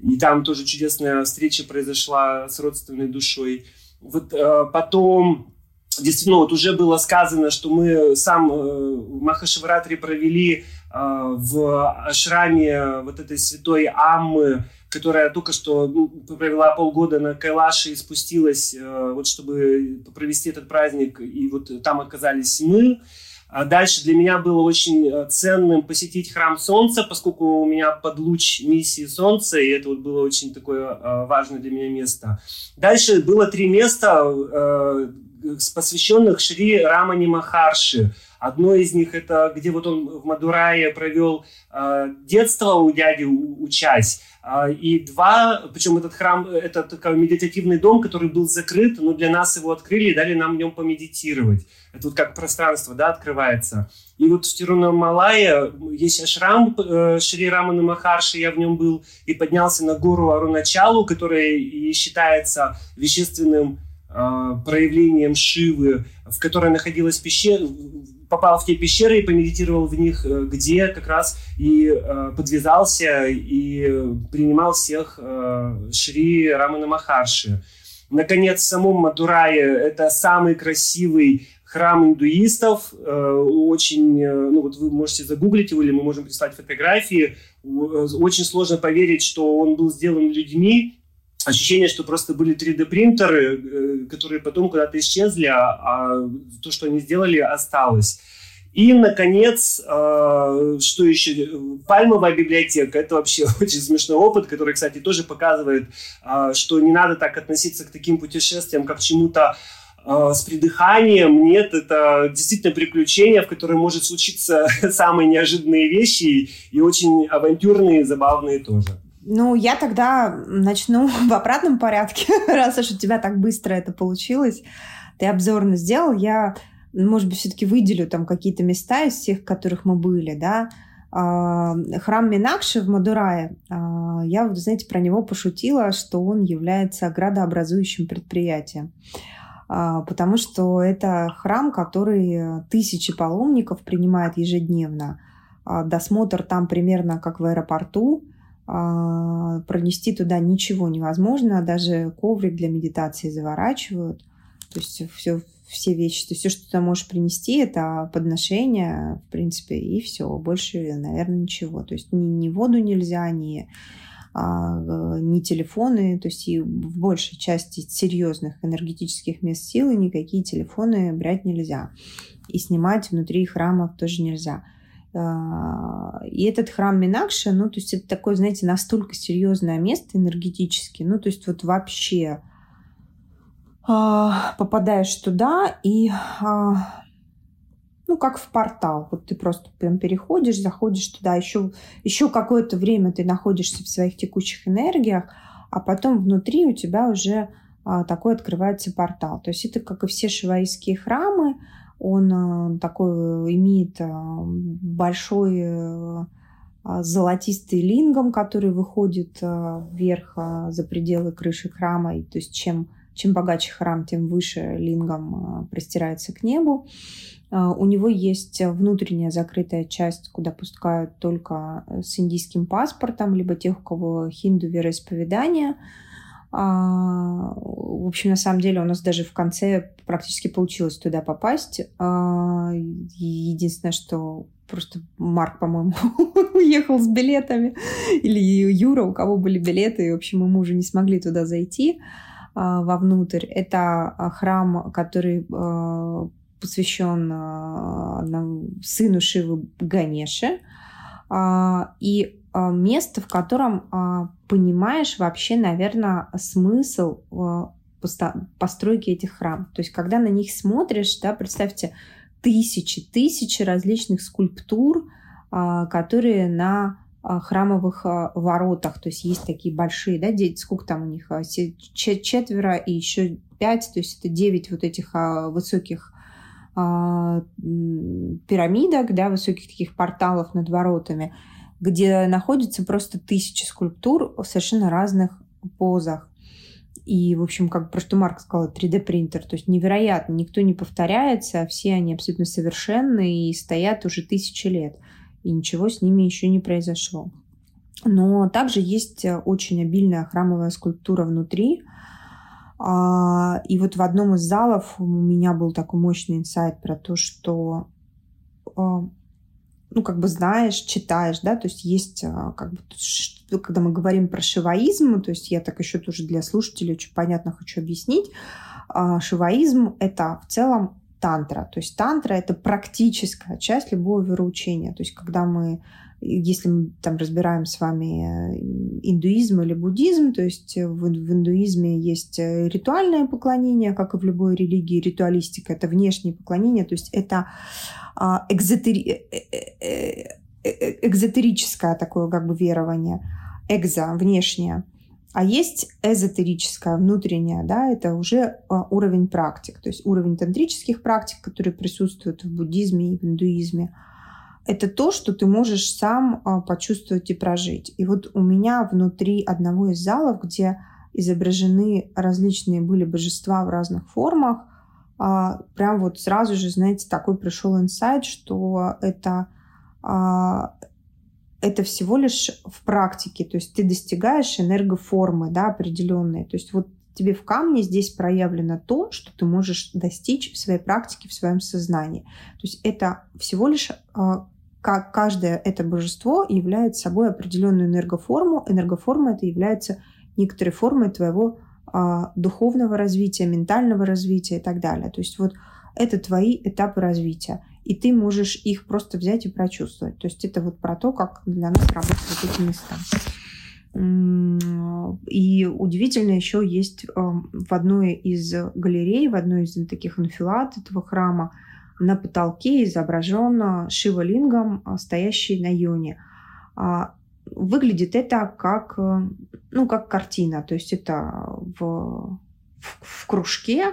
И там тоже чудесная встреча произошла с родственной душой. Вот э, потом действительно, вот уже было сказано, что мы сам э, Махашивратри провели э, в ашраме вот этой святой Аммы, которая только что ну, провела полгода на Кайлаше и спустилась, э, вот чтобы провести этот праздник, и вот там оказались мы. А дальше для меня было очень э, ценным посетить храм Солнца, поскольку у меня под луч миссии Солнца, и это вот было очень такое э, важное для меня место. Дальше было три места, э, посвященных Шри Рамани Махарши. Одно из них это где вот он в Мадурае провел э, детство у дяди учась. Э, и два, причем этот храм, это такой медитативный дом, который был закрыт, но для нас его открыли и дали нам в нем помедитировать. Это вот как пространство, да, открывается. И вот в Тирунамалае есть ашрам э, Шри Рамана Махарши, я в нем был, и поднялся на гору Аруначалу, которая и считается вещественным проявлением Шивы, в которой находилась пещера, попал в те пещеры и помедитировал в них, э, где как раз и э, подвязался и принимал всех э, Шри Рамана Махарши. Наконец, в самом Мадурае это самый красивый храм индуистов. Очень, ну вот вы можете загуглить его, или мы можем прислать фотографии. Очень сложно поверить, что он был сделан людьми, ощущение, что просто были 3D-принтеры, э, которые потом куда-то исчезли, а, а то, что они сделали, осталось. И, наконец, э, что еще? Пальмовая библиотека. Это вообще <laughs> очень смешной опыт, который, кстати, тоже показывает, э, что не надо так относиться к таким путешествиям, как к чему-то с придыханием. Нет, это действительно приключение, в котором может случиться <laughs> самые неожиданные вещи и очень авантюрные, забавные тоже. Ну, я тогда начну <laughs> в обратном порядке, <laughs> раз уж у тебя так быстро это получилось. Ты обзорно сделал. Я, может быть, все-таки выделю там какие-то места из всех, в которых мы были, да. А, храм Минакши в Мадурае. А, я, знаете, про него пошутила, что он является градообразующим предприятием а, потому что это храм, который тысячи паломников принимает ежедневно. Досмотр там примерно как в аэропорту, пронести туда ничего невозможно, даже коврик для медитации заворачивают. То есть все, все вещи, то есть все, что ты можешь принести, это подношение, в принципе, и все. Больше, наверное, ничего. То есть ни, ни воду нельзя, ни, а, ни телефоны, то есть и в большей части серьезных энергетических мест силы никакие телефоны брать нельзя. И снимать внутри храмов тоже нельзя. А, и этот храм Минакши, ну, то есть это такое, знаете, настолько серьезное место энергетически, ну, то есть вот вообще а, попадаешь туда и а, ну, как в портал. Вот ты просто прям переходишь, заходишь туда, еще, еще какое-то время ты находишься в своих текущих энергиях, а потом внутри у тебя уже такой открывается портал. То есть это, как и все шиваистские храмы, он э, такой э, имеет э, большой а, золотистый лингом, который выходит вверх за пределы крыши храма. И, то есть чем, чем богаче храм, тем выше лингом простирается к небу. У него есть внутренняя закрытая часть, куда пускают только с индийским паспортом, либо тех, у кого хинду а, в общем, на самом деле у нас даже в конце практически получилось туда попасть. А, единственное, что просто Марк, по-моему, <laughs> уехал с билетами. Или Юра, у кого были билеты. И, в общем, мы уже не смогли туда зайти а, вовнутрь. Это храм, который посвящен сыну Шивы Ганеше. И а, место, в котором а, понимаешь вообще, наверное, смысл а, постройки этих храмов. То есть, когда на них смотришь, да, представьте, тысячи, тысячи различных скульптур, которые на храмовых воротах, то есть есть такие большие, да, сколько там у них, четверо и еще пять, то есть это девять вот этих высоких пирамидок, да, высоких таких порталов над воротами – где находится просто тысячи скульптур в совершенно разных позах. И, в общем, как про что Марк сказал, 3D-принтер. То есть невероятно, никто не повторяется, все они абсолютно совершенны и стоят уже тысячи лет. И ничего с ними еще не произошло. Но также есть очень обильная храмовая скульптура внутри. А, и вот в одном из залов у меня был такой мощный инсайт про то, что а, ну, как бы знаешь, читаешь, да, то есть есть, а, как бы, когда мы говорим про шиваизм, то есть я так еще тоже для слушателей очень понятно хочу объяснить, а, шиваизм — это в целом тантра, то есть тантра — это практическая часть любого вероучения, то есть когда мы если мы там разбираем с вами э, индуизм или буддизм, то есть в, в индуизме есть э, ритуальное поклонение, как и в любой религии, ритуалистика — это внешнее поклонение, то есть это а, экзотери... Э, экзотерическое такое как бы верование, экзо, внешнее. А есть эзотерическое, внутреннее, да, это уже а, уровень практик, то есть уровень тантрических практик, которые присутствуют в буддизме и в индуизме – это то, что ты можешь сам а, почувствовать и прожить. И вот у меня внутри одного из залов, где изображены различные были божества в разных формах, а, прям вот сразу же, знаете, такой пришел инсайт, что это, а, это всего лишь в практике, то есть ты достигаешь энергоформы, да, определенные. То есть вот тебе в камне здесь проявлено то, что ты можешь достичь в своей практике, в своем сознании. То есть это всего лишь как каждое это божество является собой определенную энергоформу. Энергоформа это является некоторой формой твоего а, духовного развития, ментального развития и так далее. То есть вот это твои этапы развития. И ты можешь их просто взять и прочувствовать. То есть это вот про то, как для нас работают эти места. И удивительно еще есть в одной из галерей, в одной из таких анфилат этого храма, на потолке изображен Шива Лингом, стоящий на йоне. А выглядит это как, ну, как картина, то есть это в, в, в кружке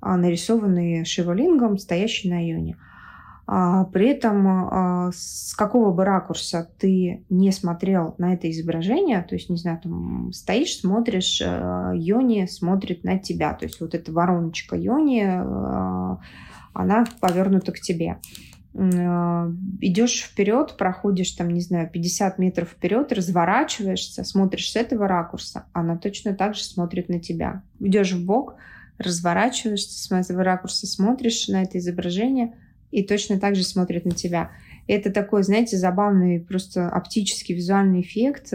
а, нарисованный Шивалингом, стоящий на. А, при этом а, с какого бы ракурса ты не смотрел на это изображение, то есть, не знаю, там стоишь, смотришь, а, Йони смотрит на тебя, то есть вот эта вороночка Йони, она повернута к тебе. Идешь вперед, проходишь там, не знаю, 50 метров вперед, разворачиваешься, смотришь с этого ракурса, она точно так же смотрит на тебя. Идешь в бок, разворачиваешься с этого ракурса, смотришь на это изображение – и точно так же смотрит на тебя. Это такой, знаете, забавный просто оптический визуальный эффект.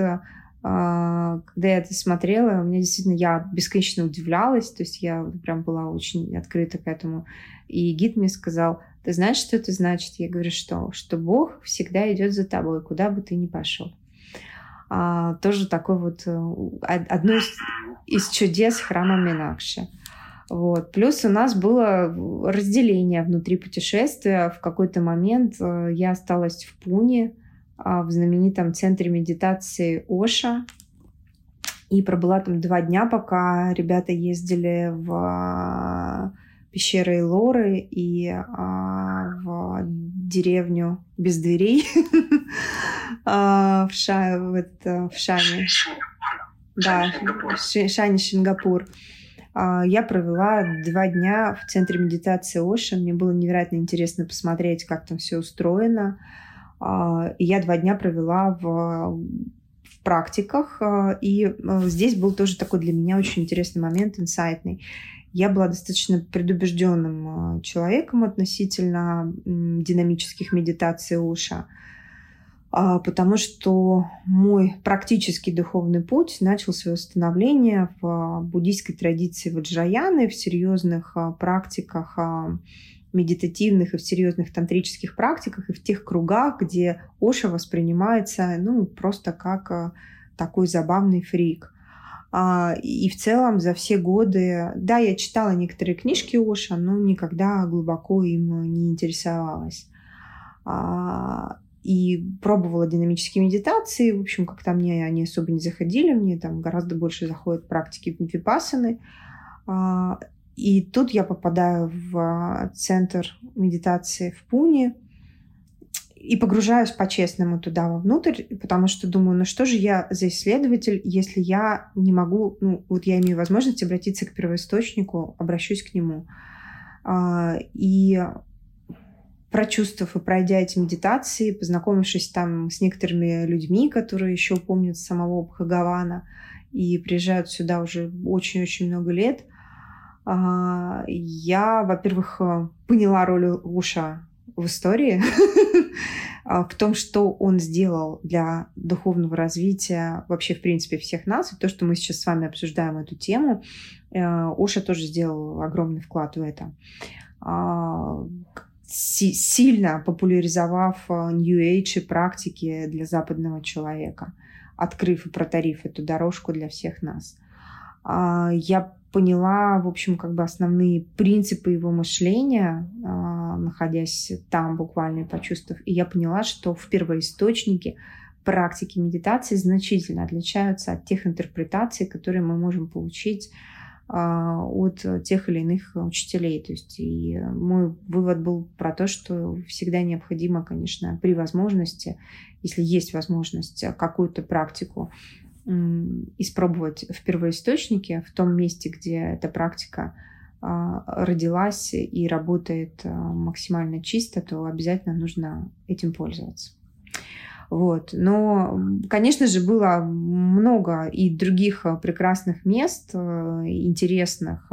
А, когда я это смотрела, у меня действительно, я бесконечно удивлялась, то есть я прям была очень открыта к этому. И гид мне сказал, ты знаешь, что это значит? Я говорю, что? Что Бог всегда идет за тобой, куда бы ты ни пошел. А, тоже такой вот э, одно из, из чудес храма Минакши. Вот. Плюс у нас было разделение внутри путешествия. В какой-то момент э, я осталась в Пуне, в знаменитом центре медитации Оша. И пробыла там два дня, пока ребята ездили в а, пещеры Лоры и а, в деревню без дверей <laughs> в Шане. Да, Шане, Сингапур. А, я провела два дня в центре медитации Оша. Мне было невероятно интересно посмотреть, как там все устроено. А, и я два дня провела в, в практиках. А, и здесь был тоже такой для меня очень интересный момент, инсайтный. Я была достаточно предубежденным человеком относительно динамических медитаций Оша. А, потому что мой практический духовный путь начал свое становление в буддийской традиции Ваджраяны, в серьезных а, практиках а, медитативных и в серьезных тантрических практиках, и в тех кругах, где Оша воспринимается ну, просто как такой забавный фрик. И в целом за все годы, да, я читала некоторые книжки Оша, но никогда глубоко им не интересовалась и пробовала динамические медитации. В общем, как-то мне они особо не заходили. Мне там гораздо больше заходят практики випассаны. А, и тут я попадаю в центр медитации в Пуне и погружаюсь по-честному туда вовнутрь, потому что думаю, ну что же я за исследователь, если я не могу, ну вот я имею возможность обратиться к первоисточнику, обращусь к нему. А, и прочувствовав и пройдя эти медитации, познакомившись там с некоторыми людьми, которые еще помнят самого Бхагавана и приезжают сюда уже очень-очень много лет, а, я, во-первых, поняла роль Уша в истории, <laughs> а, в том, что он сделал для духовного развития вообще, в принципе, всех нас. И то, что мы сейчас с вами обсуждаем эту тему, э, Уша тоже сделал огромный вклад в это а, сильно популяризовав э, New Age практики для западного человека, открыв и протарив эту дорожку для всех нас. А, я поняла, в общем, как бы основные принципы его мышления, а, находясь там буквально и почувствовав. И я поняла, что в первоисточнике практики медитации значительно отличаются от тех интерпретаций, которые мы можем получить а, от тех или иных учителей. То есть и мой вывод был про то, что всегда необходимо, конечно, при возможности, если есть возможность, какую-то практику испробовать в первоисточнике, в том месте, где эта практика а, родилась и работает а, максимально чисто, то обязательно нужно этим пользоваться. Вот. Но, конечно же, было много и других а, прекрасных мест, интересных.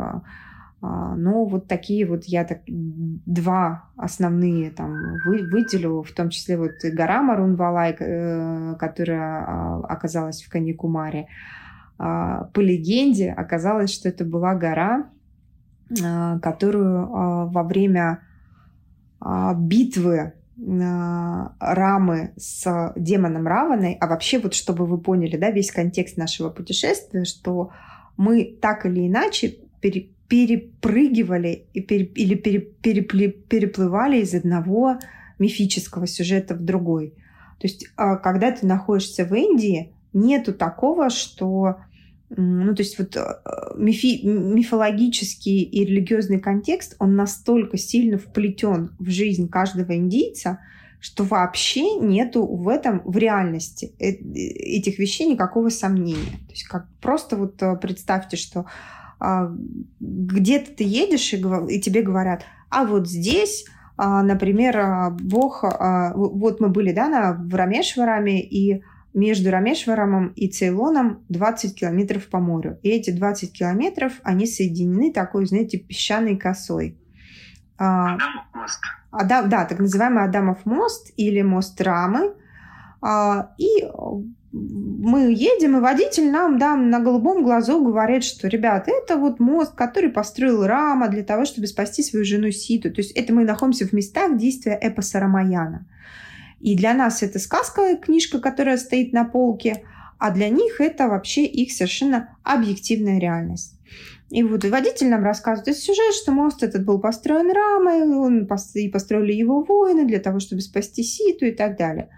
Но вот такие вот я так два основные там вы, выделю, в том числе вот гора Марунвалай, э, которая оказалась в Каникумаре. По легенде оказалось, что это была гора, а, которую а, во время а, битвы Рамы с демоном Раваной, а вообще вот чтобы вы поняли, да, весь контекст нашего путешествия, что мы так или иначе пере, перепрыгивали и пере, или пере, перепле, переплывали из одного мифического сюжета в другой. То есть, когда ты находишься в Индии, нету такого, что ну, то есть вот э, мифи, мифологический и религиозный контекст, он настолько сильно вплетен в жизнь каждого индийца, что вообще нету в этом, в реальности э, этих вещей никакого сомнения. То есть как просто вот э, представьте, что а, где-то ты едешь и, и тебе говорят, а вот здесь а, например, а, Бог, вот мы были, да, на, в Рамешвараме, и между Рамешварамом и Цейлоном 20 километров по морю. И эти 20 километров, они соединены такой, знаете, песчаной косой. А, Адамов мост. Ада, да, так называемый Адамов мост или мост Рамы. А, и мы едем, и водитель нам да, на голубом глазу говорит, что, ребята, это вот мост, который построил Рама для того, чтобы спасти свою жену Ситу. То есть это мы находимся в местах действия эпоса Рамаяна. И для нас это сказка, книжка, которая стоит на полке, а для них это вообще их совершенно объективная реальность. И вот водитель нам рассказывает этот сюжет, что мост этот был построен рамой, он и построили его воины для того, чтобы спасти Ситу и так далее.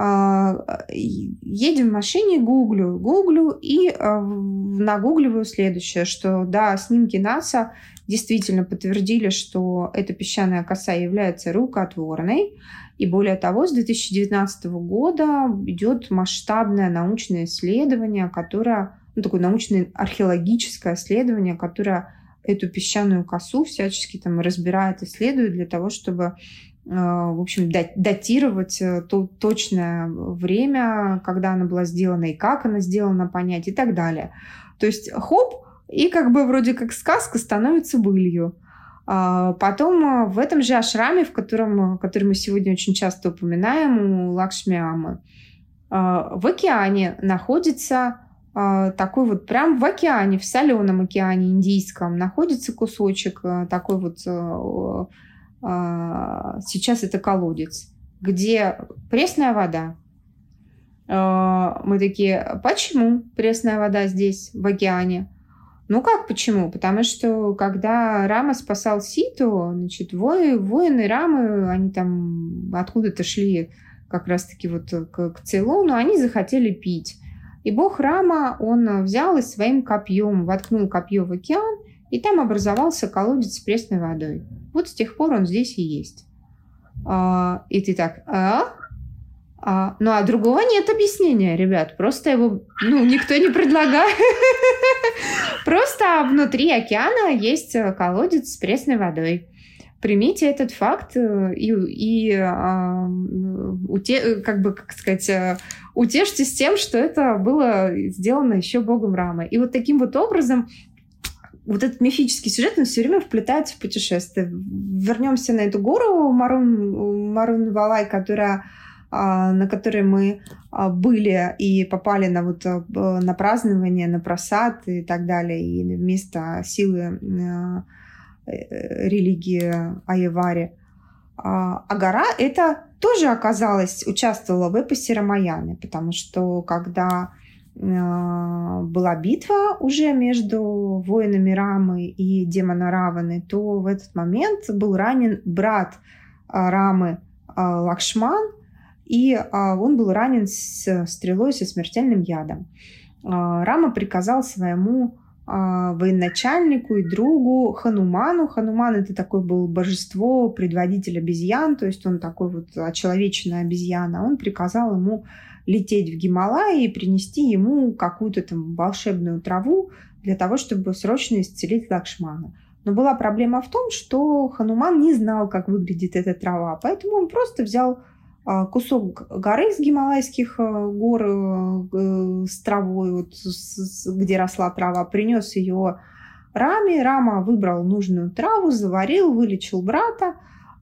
А, едем в машине, гуглю, гуглю и а, нагугливаю следующее, что да, снимки НАСА действительно подтвердили, что эта песчаная коса является рукотворной, и более того, с 2019 года идет масштабное научное исследование, которое, ну, такое научное археологическое исследование, которое эту песчаную косу всячески там разбирает, исследует для того, чтобы в общем, датировать э, то, точное время, когда она была сделана и как она сделана, понять и так далее. То есть хоп, и как бы вроде как сказка становится былью. А, потом а, в этом же ашраме, в котором, который мы сегодня очень часто упоминаем, у Лакшмиамы, а, в океане находится такой вот, прям в океане, в соленом океане индийском, находится кусочек такой вот, сейчас это колодец, где пресная вода. Мы такие, почему пресная вода здесь, в океане? Ну как почему? Потому что когда Рама спасал Ситу, значит, вои, воины Рамы, они там откуда-то шли как раз-таки вот к, к Цейлону, они захотели пить. И бог Рама, он взял и своим копьем воткнул копье в океан, и там образовался колодец с пресной водой. Вот с тех пор он здесь и есть. А, и ты так, а? А, ну, а другого нет объяснения, ребят. Просто его, ну, никто не предлагает. <laughs> Просто внутри океана есть э, колодец с пресной водой. Примите этот факт э, и, и а, уте, как бы, как сказать, утешьтесь тем, что это было сделано еще богом Рамы. И вот таким вот образом вот этот мифический сюжет, он все время вплетается в путешествие. Вернемся на эту гору Марун, Марун Валай, которая а, на которой мы а, были и попали на, вот, а, на празднование, на просад и так далее, и вместо силы э, религии Аевари. А гора это тоже оказалось, участвовала в эпосе Рамаяны, потому что когда была битва уже между воинами Рамы и демона Раваны, то в этот момент был ранен брат Рамы Лакшман, и а, он был ранен с стрелой со смертельным ядом. А, Рама приказал своему военачальнику и другу Хануману. Хануман это такой был божество, предводитель обезьян, то есть он такой вот очеловеченная обезьяна. Он приказал ему лететь в Гималай и принести ему какую-то там волшебную траву для того, чтобы срочно исцелить Лакшмана. Но была проблема в том, что Хануман не знал, как выглядит эта трава, поэтому он просто взял а, кусок горы из Гималайских а, гор э, с травой, вот, где росла трава, принес ее Раме. Рама выбрал нужную траву, заварил, вылечил брата.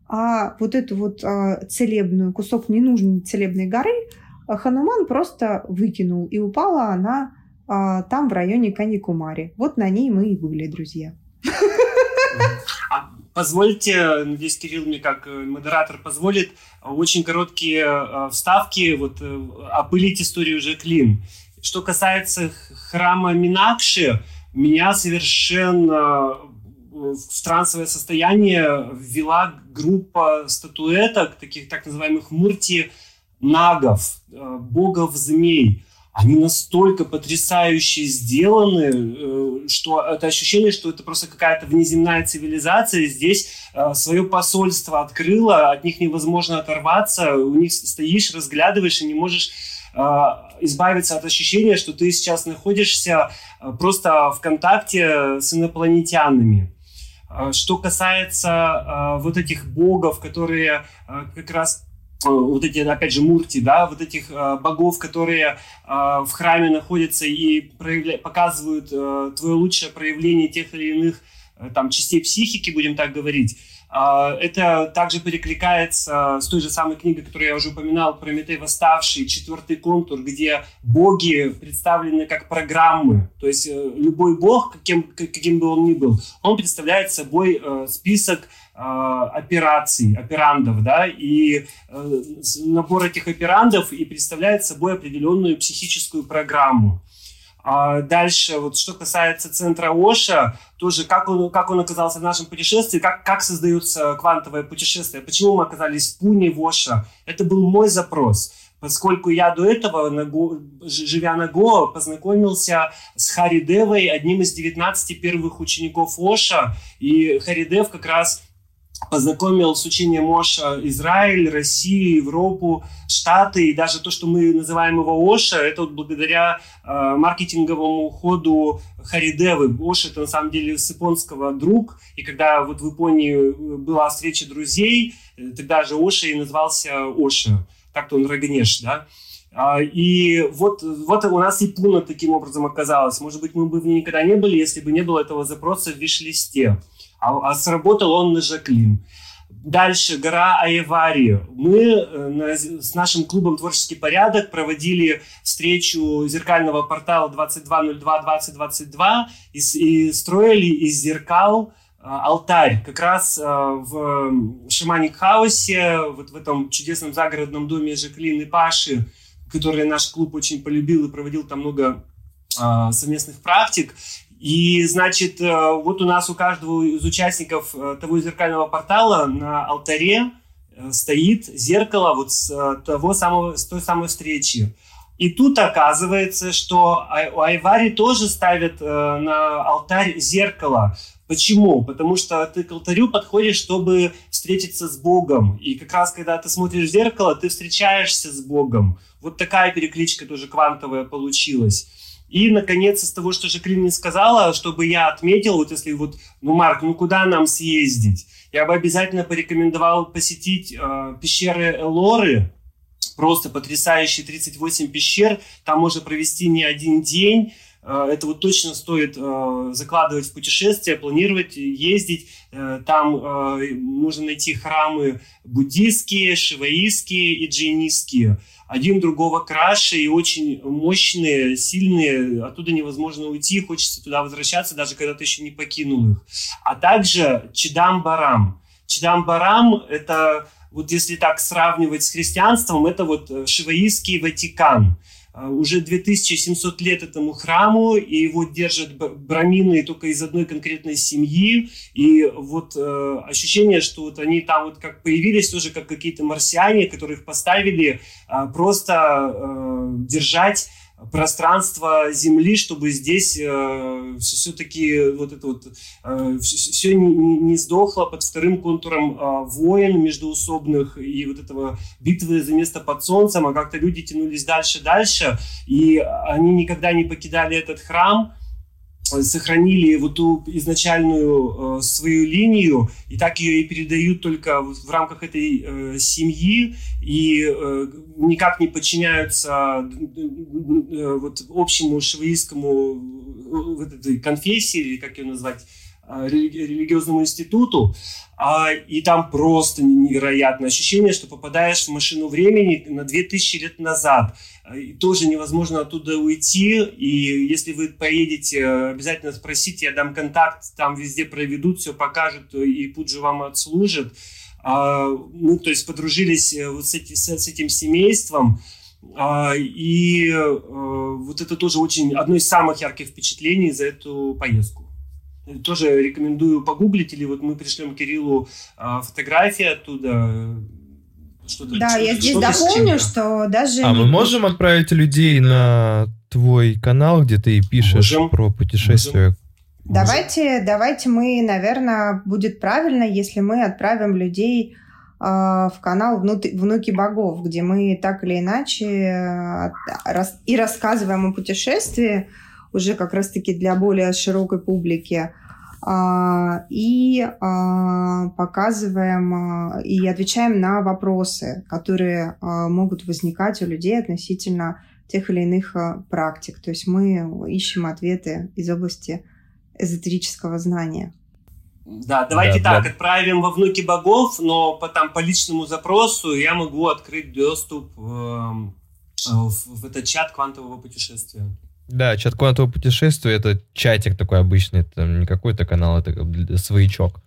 А вот эту вот а, целебную, кусок ненужной целебной горы Хануман просто выкинул, и упала она там, в районе Каникумари. Вот на ней мы и были, друзья. <laughs> Позвольте, надеюсь, Кирилл мне как э, модератор позволит, очень короткие э, вставки, вот э, опылить историю Жеклин. Что касается храма Минакши, меня совершенно в трансовое состояние ввела группа статуэток, таких так называемых мурти нагов, богов-змей они настолько потрясающе сделаны, э, что это ощущение, что это просто какая-то внеземная цивилизация. Здесь э, свое посольство открыла, от них невозможно оторваться, у них стоишь, разглядываешь и не можешь э, избавиться от ощущения, что ты сейчас находишься просто в контакте с инопланетянами. Что касается вот этих богов, которые как раз Э, вот эти, опять же, мурти, да, вот этих э, богов, которые э, в храме находятся и проявля... показывают э, твое лучшее проявление тех или иных э, там частей психики, будем так говорить. Э, это также перекликается с той же самой книгой, которую я уже упоминал, «Прометей восставший», четвертый контур, где боги представлены как программы. То есть э, любой бог, каким, каким бы он ни был, он представляет собой э, список Э, операций, операндов, да, и э, набор этих операндов и представляет собой определенную психическую программу. А дальше, вот что касается центра Оша, тоже как он, как он оказался в нашем путешествии, как, как создается квантовое путешествие, почему мы оказались в Пуне, в Оша. Это был мой запрос поскольку я до этого, на Го, живя на Гоа, познакомился с Харидевой, одним из 19 первых учеников Оша, и Харидев как раз познакомил с учением Оша Израиль, Россию, Европу, Штаты, и даже то, что мы называем его Оша, это вот благодаря э, маркетинговому ходу Харидевы. Оша это на самом деле с японского друг, и когда вот в Японии была встреча друзей, э, тогда же Оша и назывался Оша, так-то он Рагнеш, да, а, и вот, вот у нас и Пуна таким образом оказалась. Может быть, мы бы в ней никогда не были, если бы не было этого запроса в виш-листе а, а сработал он на Жаклин. Дальше гора Аевари. Мы э, с нашим клубом «Творческий порядок» проводили встречу зеркального портала 2202-2022 и, и строили из зеркал э, алтарь как раз э, в Шаманик Хаусе, вот в этом чудесном загородном доме Жаклин и Паши, который наш клуб очень полюбил и проводил там много совместных практик. И, значит, э, вот у нас у каждого из участников э, того зеркального портала на алтаре э, стоит зеркало вот с, того самого, с той самой встречи. И тут оказывается, что у Айвари тоже ставят на алтарь зеркало. Почему? Потому что ты к алтарю подходишь, чтобы встретиться с Богом. И как раз, когда ты смотришь в зеркало, ты встречаешься с Богом. Вот такая перекличка тоже квантовая получилась. И, наконец, из того, что Жаклин мне сказала, чтобы я отметил, вот если вот, ну, Марк, ну куда нам съездить? Я бы обязательно порекомендовал посетить э, пещеры Элоры, просто потрясающие 38 пещер, там можно провести не один день, э, это вот точно стоит э, закладывать в путешествие, планировать, ездить. Э, там э, можно найти храмы буддийские, шиваистские и джейнистские один другого краше и очень мощные, сильные, оттуда невозможно уйти, хочется туда возвращаться, даже когда ты еще не покинул их. А также Чидам-Барам. Чидам-Барам — это, вот если так сравнивать с христианством, это вот э, Шиваистский Ватикан. А, уже 2700 лет этому храму, и его держат брамины только из одной конкретной семьи. И вот э, ощущение, что вот они там вот как появились тоже как какие-то марсиане, которых поставили э, просто э, держать пространство Земли, чтобы здесь э, все-таки вот это вот э, все не, не сдохло под вторым контуром э, войн междуусобных и вот этого битвы за место под солнцем, а как-то люди тянулись дальше-дальше, и они никогда не покидали этот храм, сохранили вот ту изначальную э, свою линию и так ее и передают только в рамках этой э, семьи и э, никак не подчиняются э, вот общему шиваистскому э, вот этой конфессии или как ее назвать э, религиозному институту, а, и там просто невероятное ощущение, что попадаешь в машину времени на 2000 лет назад. И тоже невозможно оттуда уйти. И если вы поедете, обязательно спросите, я дам контакт, там везде проведут, все покажут и тут же вам отслужат. А, ну, то есть подружились э, вот с, эти, с, этим семейством. А, и вот это тоже очень одно из самых ярких впечатлений за эту поездку тоже рекомендую погуглить, или вот мы пришлем Кириллу а, фотографии оттуда. Что-то, да, что я здесь дополню, что даже... А мы можем отправить людей на твой канал, где ты пишешь можем. про путешествия? Можем. Давайте, давайте мы, наверное, будет правильно, если мы отправим людей э, в канал «Внуки богов», где мы так или иначе э, рас, и рассказываем о путешествии, уже как раз-таки для более широкой публики. А, и а, показываем а, и отвечаем на вопросы, которые могут возникать у людей относительно тех или иных практик. То есть мы ищем ответы из области эзотерического знания. Да, давайте да, так, да. отправим во внуки богов, но по, там, по личному запросу я могу открыть доступ э, в, в этот чат квантового путешествия. Да, чат квантового путешествия это чатик такой обычный, это не какой-то канал, это своячок.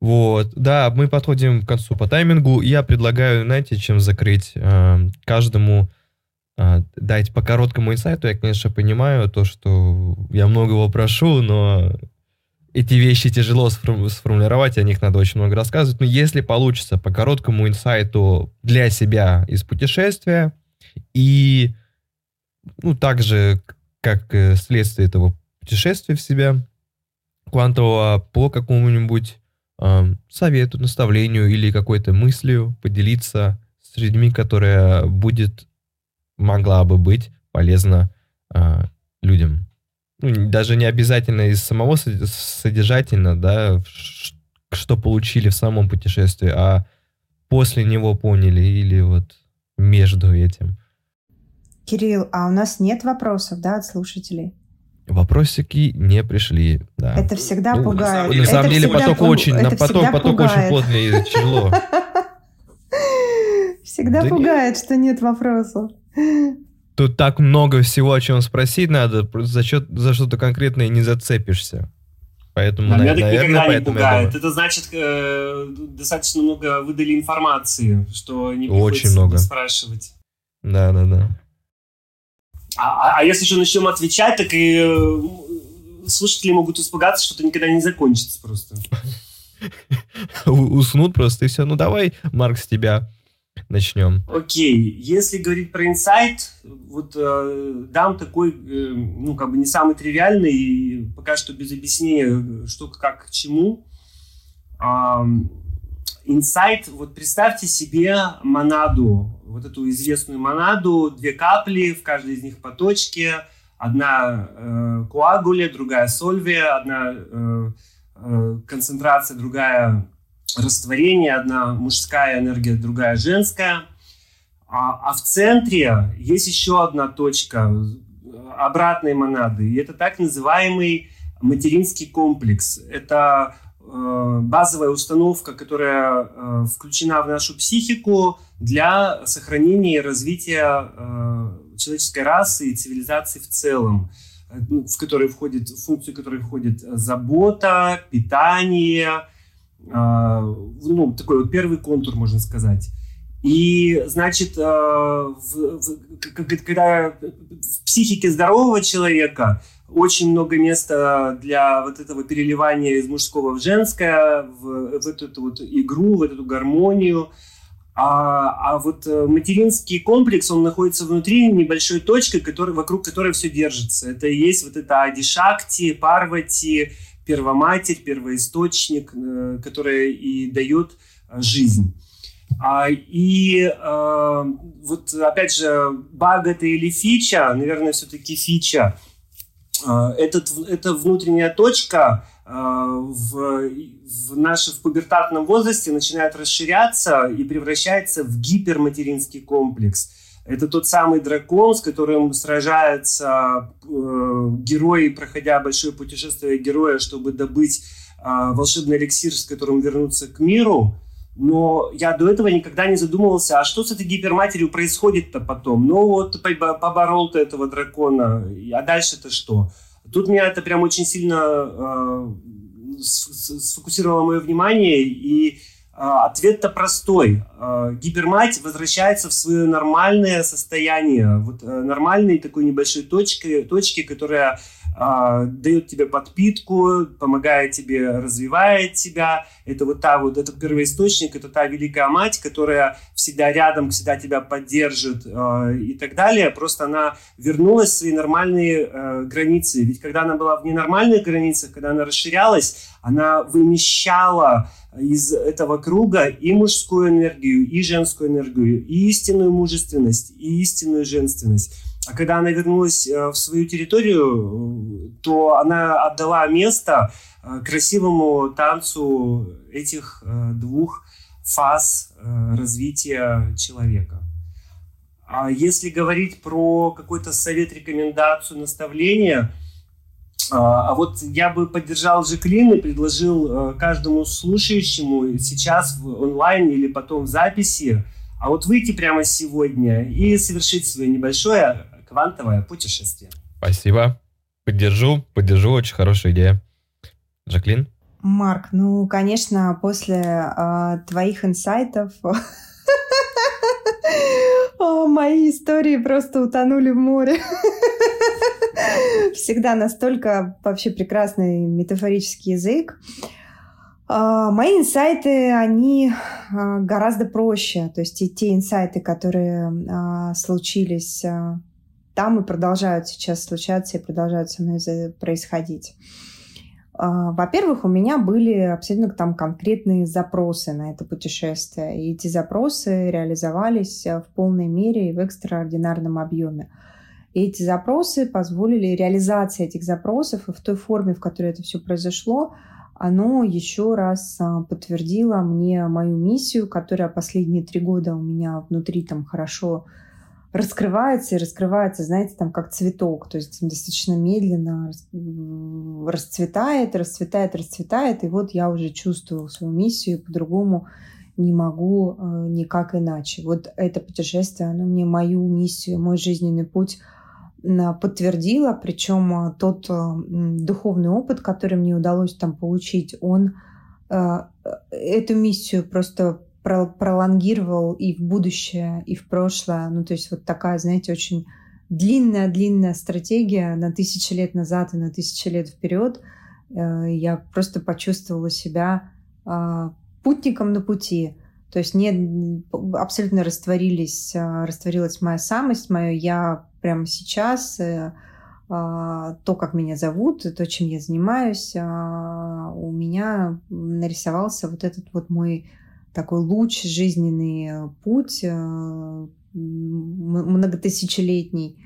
Вот, да, мы подходим к концу по таймингу. Я предлагаю, знаете, чем закрыть э, каждому э, дать по короткому инсайту. Я, конечно, понимаю то, что я многого прошу, но эти вещи тяжело сформулировать, о них надо очень много рассказывать. Но если получится по короткому инсайту для себя из путешествия и ну, также, как э, следствие этого путешествия в себя квантового, по какому-нибудь э, совету, наставлению или какой-то мыслью поделиться с людьми, которая будет, могла бы быть полезна э, людям. Ну, даже не обязательно из самого содержательно, да, что получили в самом путешествии, а после него поняли или вот между этим. Кирилл, а у нас нет вопросов, да, от слушателей? Вопросики не пришли, да. Это всегда ну, пугает. На самом деле поток пуг... очень, это поток, поток очень плотный и тяжело. <laughs> Всегда да пугает, нет. что нет вопросов. Тут так много всего, о чем спросить надо, за, счет, за что-то конкретное не зацепишься. Поэтому, да, наверное, меня никогда не пугает. Это значит, э, достаточно много выдали информации, что не приходится Очень много. спрашивать. Да, да, да. А, а, а если же начнем отвечать, так и э, слушатели могут испугаться, что это никогда не закончится просто. <laughs> Уснут просто и все. Ну давай, Марк, с тебя начнем. Окей, если говорить про инсайт, вот э, дам такой, э, ну, как бы не самый тривиальный, и пока что без объяснения, что как к чему. Инсайт, вот представьте себе монаду вот эту известную монаду, две капли, в каждой из них по точке, одна э, коагуле, другая сольве, одна э, э, концентрация, другая растворение, одна мужская энергия, другая женская. А, а в центре есть еще одна точка обратной монады, и это так называемый материнский комплекс. Это базовая установка, которая э, включена в нашу психику для сохранения и развития э, человеческой расы и цивилизации в целом, ну, в которой входит, в функцию которой входит забота, питание, ну, такой вот первый контур, можно сказать. И, значит, в, в, когда в психике здорового человека очень много места для вот этого переливания из мужского в женское, в, в эту, вот игру, в эту гармонию. А, а вот э, материнский комплекс, он находится внутри небольшой точки, который, вокруг которой все держится. Это и есть вот это Адишакти, Парвати, Первоматерь, первоисточник, э, который и дает э, жизнь. А, и а, вот опять же, баг или фича, наверное, все-таки фича. А, этот, это внутренняя точка, а, в, в, наше, в пубертатном возрасте начинает расширяться и превращается в гиперматеринский комплекс. Это тот самый дракон, с которым сражается э, герой, проходя большое путешествие героя, чтобы добыть э, волшебный эликсир, с которым вернуться к миру. Но я до этого никогда не задумывался, а что с этой гиперматерью происходит-то потом? Ну вот поборол ты этого дракона, а дальше-то что? Тут меня это прям очень сильно э, сфокусировало мое внимание, и э, ответ-то простой. Э, гипермать возвращается в свое нормальное состояние, вот э, нормальной такой небольшой точки, точки которая а, дает тебе подпитку, помогает тебе, развивает тебя. Это вот та вот, этот первоисточник, это та великая мать, которая всегда рядом, всегда тебя поддержит э, и так далее. Просто она вернулась в свои нормальные э, границы. Ведь когда она была в ненормальных границах, когда она расширялась, она вымещала из этого круга и мужскую энергию, и женскую энергию, и истинную мужественность, и истинную женственность. А когда она вернулась э, в свою территорию, то она отдала место э, красивому танцу этих э, двух фаз развития человека. А если говорить про какой-то совет, рекомендацию, наставление, а вот я бы поддержал Жеклин и предложил каждому слушающему сейчас в онлайн или потом в записи, а вот выйти прямо сегодня и совершить свое небольшое квантовое путешествие. Спасибо. Поддержу, поддержу, очень хорошая идея. Жаклин? Марк, ну, конечно, после э, твоих инсайтов <laughs> мои истории просто утонули в море. <laughs> Всегда настолько вообще прекрасный метафорический язык. А, мои инсайты, они а, гораздо проще. То есть и те инсайты, которые случились там и продолжают сейчас случаться и продолжают со мной происходить. А, во-первых, у меня были абсолютно там конкретные запросы на это путешествие. И эти запросы реализовались в полной мере и в экстраординарном объеме. И эти запросы позволили, реализация этих запросов и в той форме, в которой это все произошло, оно еще раз а, подтвердило мне мою миссию, которая последние три года у меня внутри там хорошо раскрывается и раскрывается, знаете, там как цветок, то есть достаточно медленно расцветает, расцветает, расцветает, и вот я уже чувствую свою миссию, по-другому не могу э, никак иначе. Вот это путешествие, оно мне мою миссию, мой жизненный путь подтвердило, причем э, тот э, духовный опыт, который мне удалось там получить, он эту миссию просто пролонгировал и в будущее, и в прошлое. Ну, то есть вот такая, знаете, очень длинная-длинная стратегия на тысячи лет назад и на тысячи лет вперед. Э, я просто почувствовала себя а, путником на пути. То есть не абсолютно растворились, а, растворилась моя самость, мое я прямо сейчас, э, а, то, как меня зовут, то, чем я занимаюсь, у меня нарисовался вот этот вот мой такой луч, жизненный э, путь э, многотысячелетний.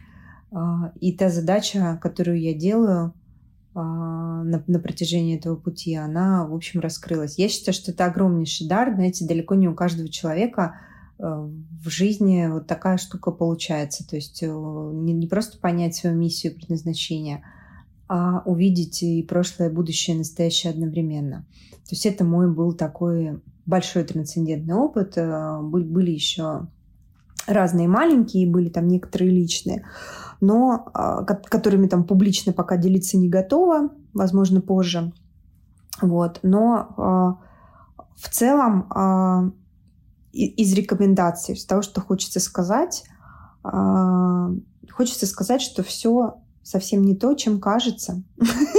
А, и та задача, которую я делаю а, на, на протяжении этого пути, она, в общем, раскрылась. Я считаю, что это огромнейший дар. Знаете, далеко не у каждого человека э, в жизни вот такая штука получается. То есть не, не просто понять свою миссию и предназначение, а увидеть и прошлое, и будущее, и настоящее одновременно. То есть это мой был такой большой трансцендентный опыт. Э, были еще разные маленькие, были там некоторые личные, но а, которыми там публично пока делиться не готова, возможно, позже. Вот. Но а, в целом а, из рекомендаций, из того, что хочется сказать, хочется сказать, что все совсем не то, чем кажется. <laughs>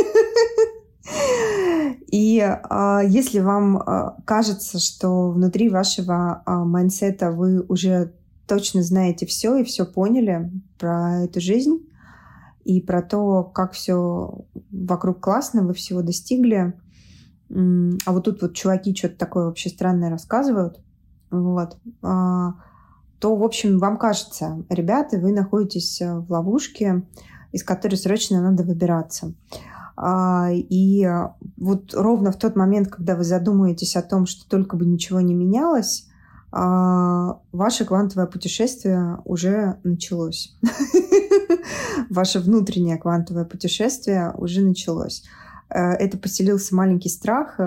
И э, если вам э, кажется, что внутри вашего э, mindset а вы уже точно знаете все и все поняли про эту жизнь и про то, как все вокруг классно, вы всего достигли, а вот тут вот чуваки что-то такое вообще странное рассказывают, вот, а, то, в общем, вам кажется, ребята, вы находитесь в ловушке, из которой срочно надо выбираться. А, и вот ровно в тот момент, когда вы задумаетесь о том, что только бы ничего не менялось, а, ваше квантовое путешествие уже началось. <laughs> Ваше внутреннее квантовое путешествие уже началось. Э, это поселился маленький страх,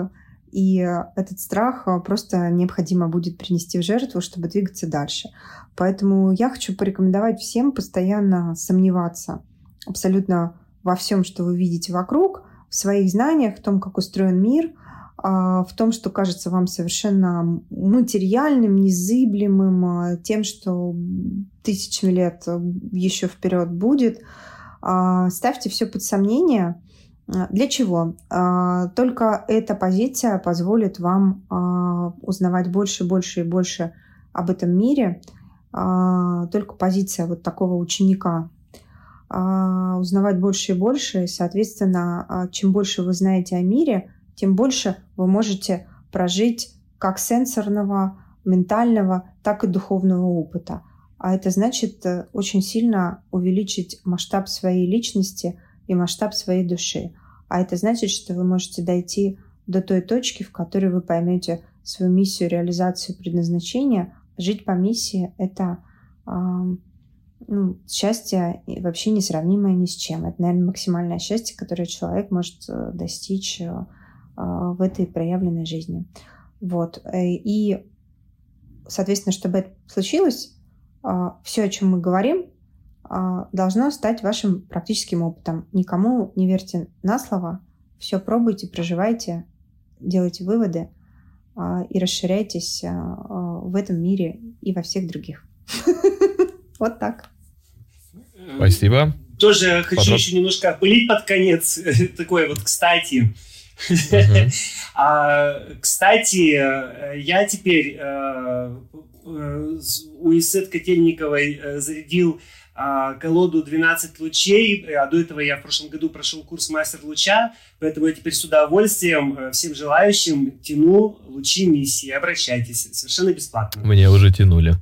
и этот страх просто необходимо будет принести в жертву, чтобы двигаться дальше. Поэтому я хочу порекомендовать всем постоянно сомневаться абсолютно во всем, что вы видите вокруг, в своих знаниях, в том, как устроен мир, а, в том, что кажется вам совершенно материальным, незыблемым, а, тем, что тысячами лет еще вперед будет. А, ставьте все под сомнение. Для чего? Только эта позиция позволит вам узнавать больше, больше и больше об этом мире. Только позиция вот такого ученика узнавать больше и больше. Соответственно, а, чем больше вы знаете о мире, тем больше вы можете прожить как сенсорного, ментального, так и духовного опыта. А это значит э, очень сильно увеличить масштаб своей личности и масштаб своей души. А это значит, что вы можете дойти до той точки, в которой вы поймете свою миссию, реализацию, предназначение. Жить по миссии — это ну, счастье вообще несравнимое ни с чем. Это, наверное, максимальное счастье, которое человек может э, достичь э, а, в этой проявленной жизни. Вот. Э, и, соответственно, чтобы это случилось, а, все, о чем мы говорим, а, должно стать вашим практическим опытом. Никому не верьте на слово, все пробуйте, проживайте, делайте выводы и расширяйтесь в этом мире и во всех других. <laughs> Вот так. Спасибо. Тоже хочу еще немножко опылить под конец. <laughs> Такое вот, кстати. <laughs> а, кстати, я теперь э, э, у Исет Котельниковой э, зарядил а, колоду 12 лучей, а до этого я в прошлом году прошел курс мастер луча, поэтому я теперь с удовольствием всем желающим тяну лучи миссии. Обращайтесь, совершенно бесплатно. Мне уже тянули.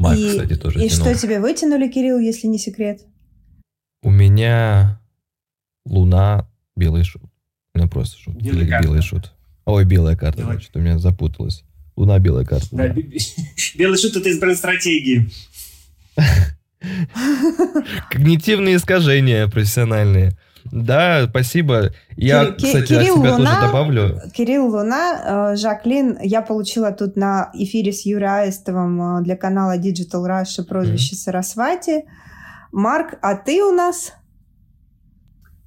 Майк, и, кстати, тоже И тянул. что тебе вытянули, Кирилл, если не секрет? У меня Луна, белый шут. У меня просто шут. Белый, Или белый шут. Ой, белая карта, белая. значит, у меня запуталась. Луна, белая карта. Да, да. <laughs> белый шут это из бренд-стратегии. <laughs> Когнитивные искажения профессиональные. Да, спасибо. Я, Кир- кстати, Кирилл от себя Луна, тоже добавлю. Кирилл Луна, э, Жаклин, я получила тут на эфире с Юрой Аистовым э, для канала Digital Russia прозвище mm-hmm. Сарасвати. Марк, а ты у нас?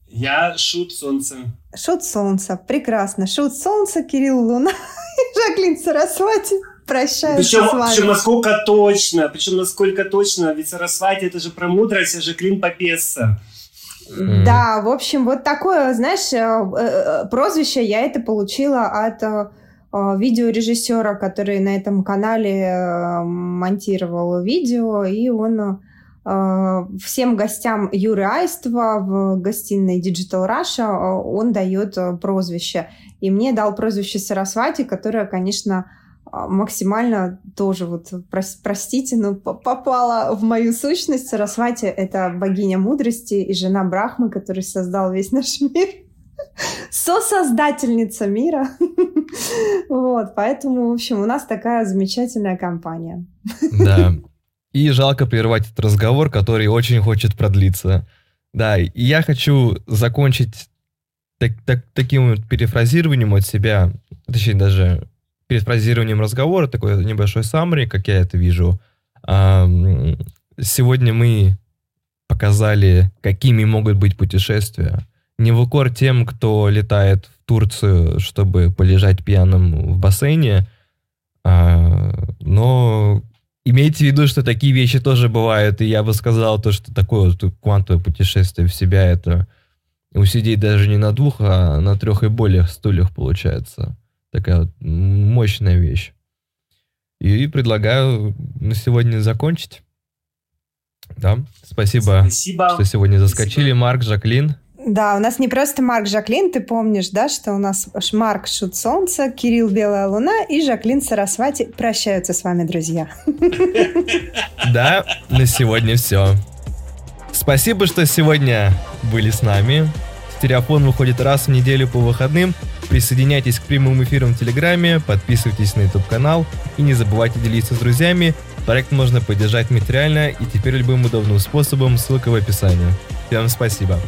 Я Шут Солнце. Шут Солнца, прекрасно. Шут Солнца, Кирилл Луна <laughs> и Жаклин Сарасвати прощаются причем, с вами. Причем насколько точно, причем насколько точно, ведь Сарасвати это же про мудрость, а Жаклин Попесса. Да, в общем, вот такое, знаешь, э, э, прозвище я это получила от э, видеорежиссера, который на этом канале монтировал видео, и он всем гостям Юры Айства в гостиной Digital Russia он дает прозвище. И мне дал прозвище Сарасвати, которое, конечно, максимально тоже вот, простите, но попала в мою сущность. Сарасвати — это богиня мудрости и жена Брахмы, который создал весь наш <laughs> мир. Сосоздательница мира. <laughs> вот, поэтому, в общем, у нас такая замечательная компания. да. И жалко прервать этот разговор, который очень хочет продлиться. Да, и я хочу закончить так, так, таким вот перефразированием от себя, точнее даже перед фразированием разговора, такой небольшой саммари, как я это вижу. Сегодня мы показали, какими могут быть путешествия. Не в укор тем, кто летает в Турцию, чтобы полежать пьяным в бассейне, а, но имейте в виду, что такие вещи тоже бывают, и я бы сказал то, что такое вот квантовое путешествие в себя это усидеть даже не на двух, а на трех и более стульях получается. Такая вот мощная вещь. И предлагаю на сегодня закончить. Да, спасибо, спасибо. что сегодня заскочили. Спасибо. Марк, Жаклин. Да, у нас не просто Марк Жаклин, ты помнишь, да, что у нас Марк Шут Солнце, Кирилл Белая Луна и Жаклин Сарасвати прощаются с вами, друзья. <laughs> Да, на сегодня все. Спасибо, что сегодня были с нами. Стереофон выходит раз в неделю по выходным. Присоединяйтесь к прямым эфирам в Телеграме, подписывайтесь на YouTube канал и не забывайте делиться с друзьями. Проект можно поддержать материально и теперь любым удобным способом, ссылка в описании. Всем спасибо.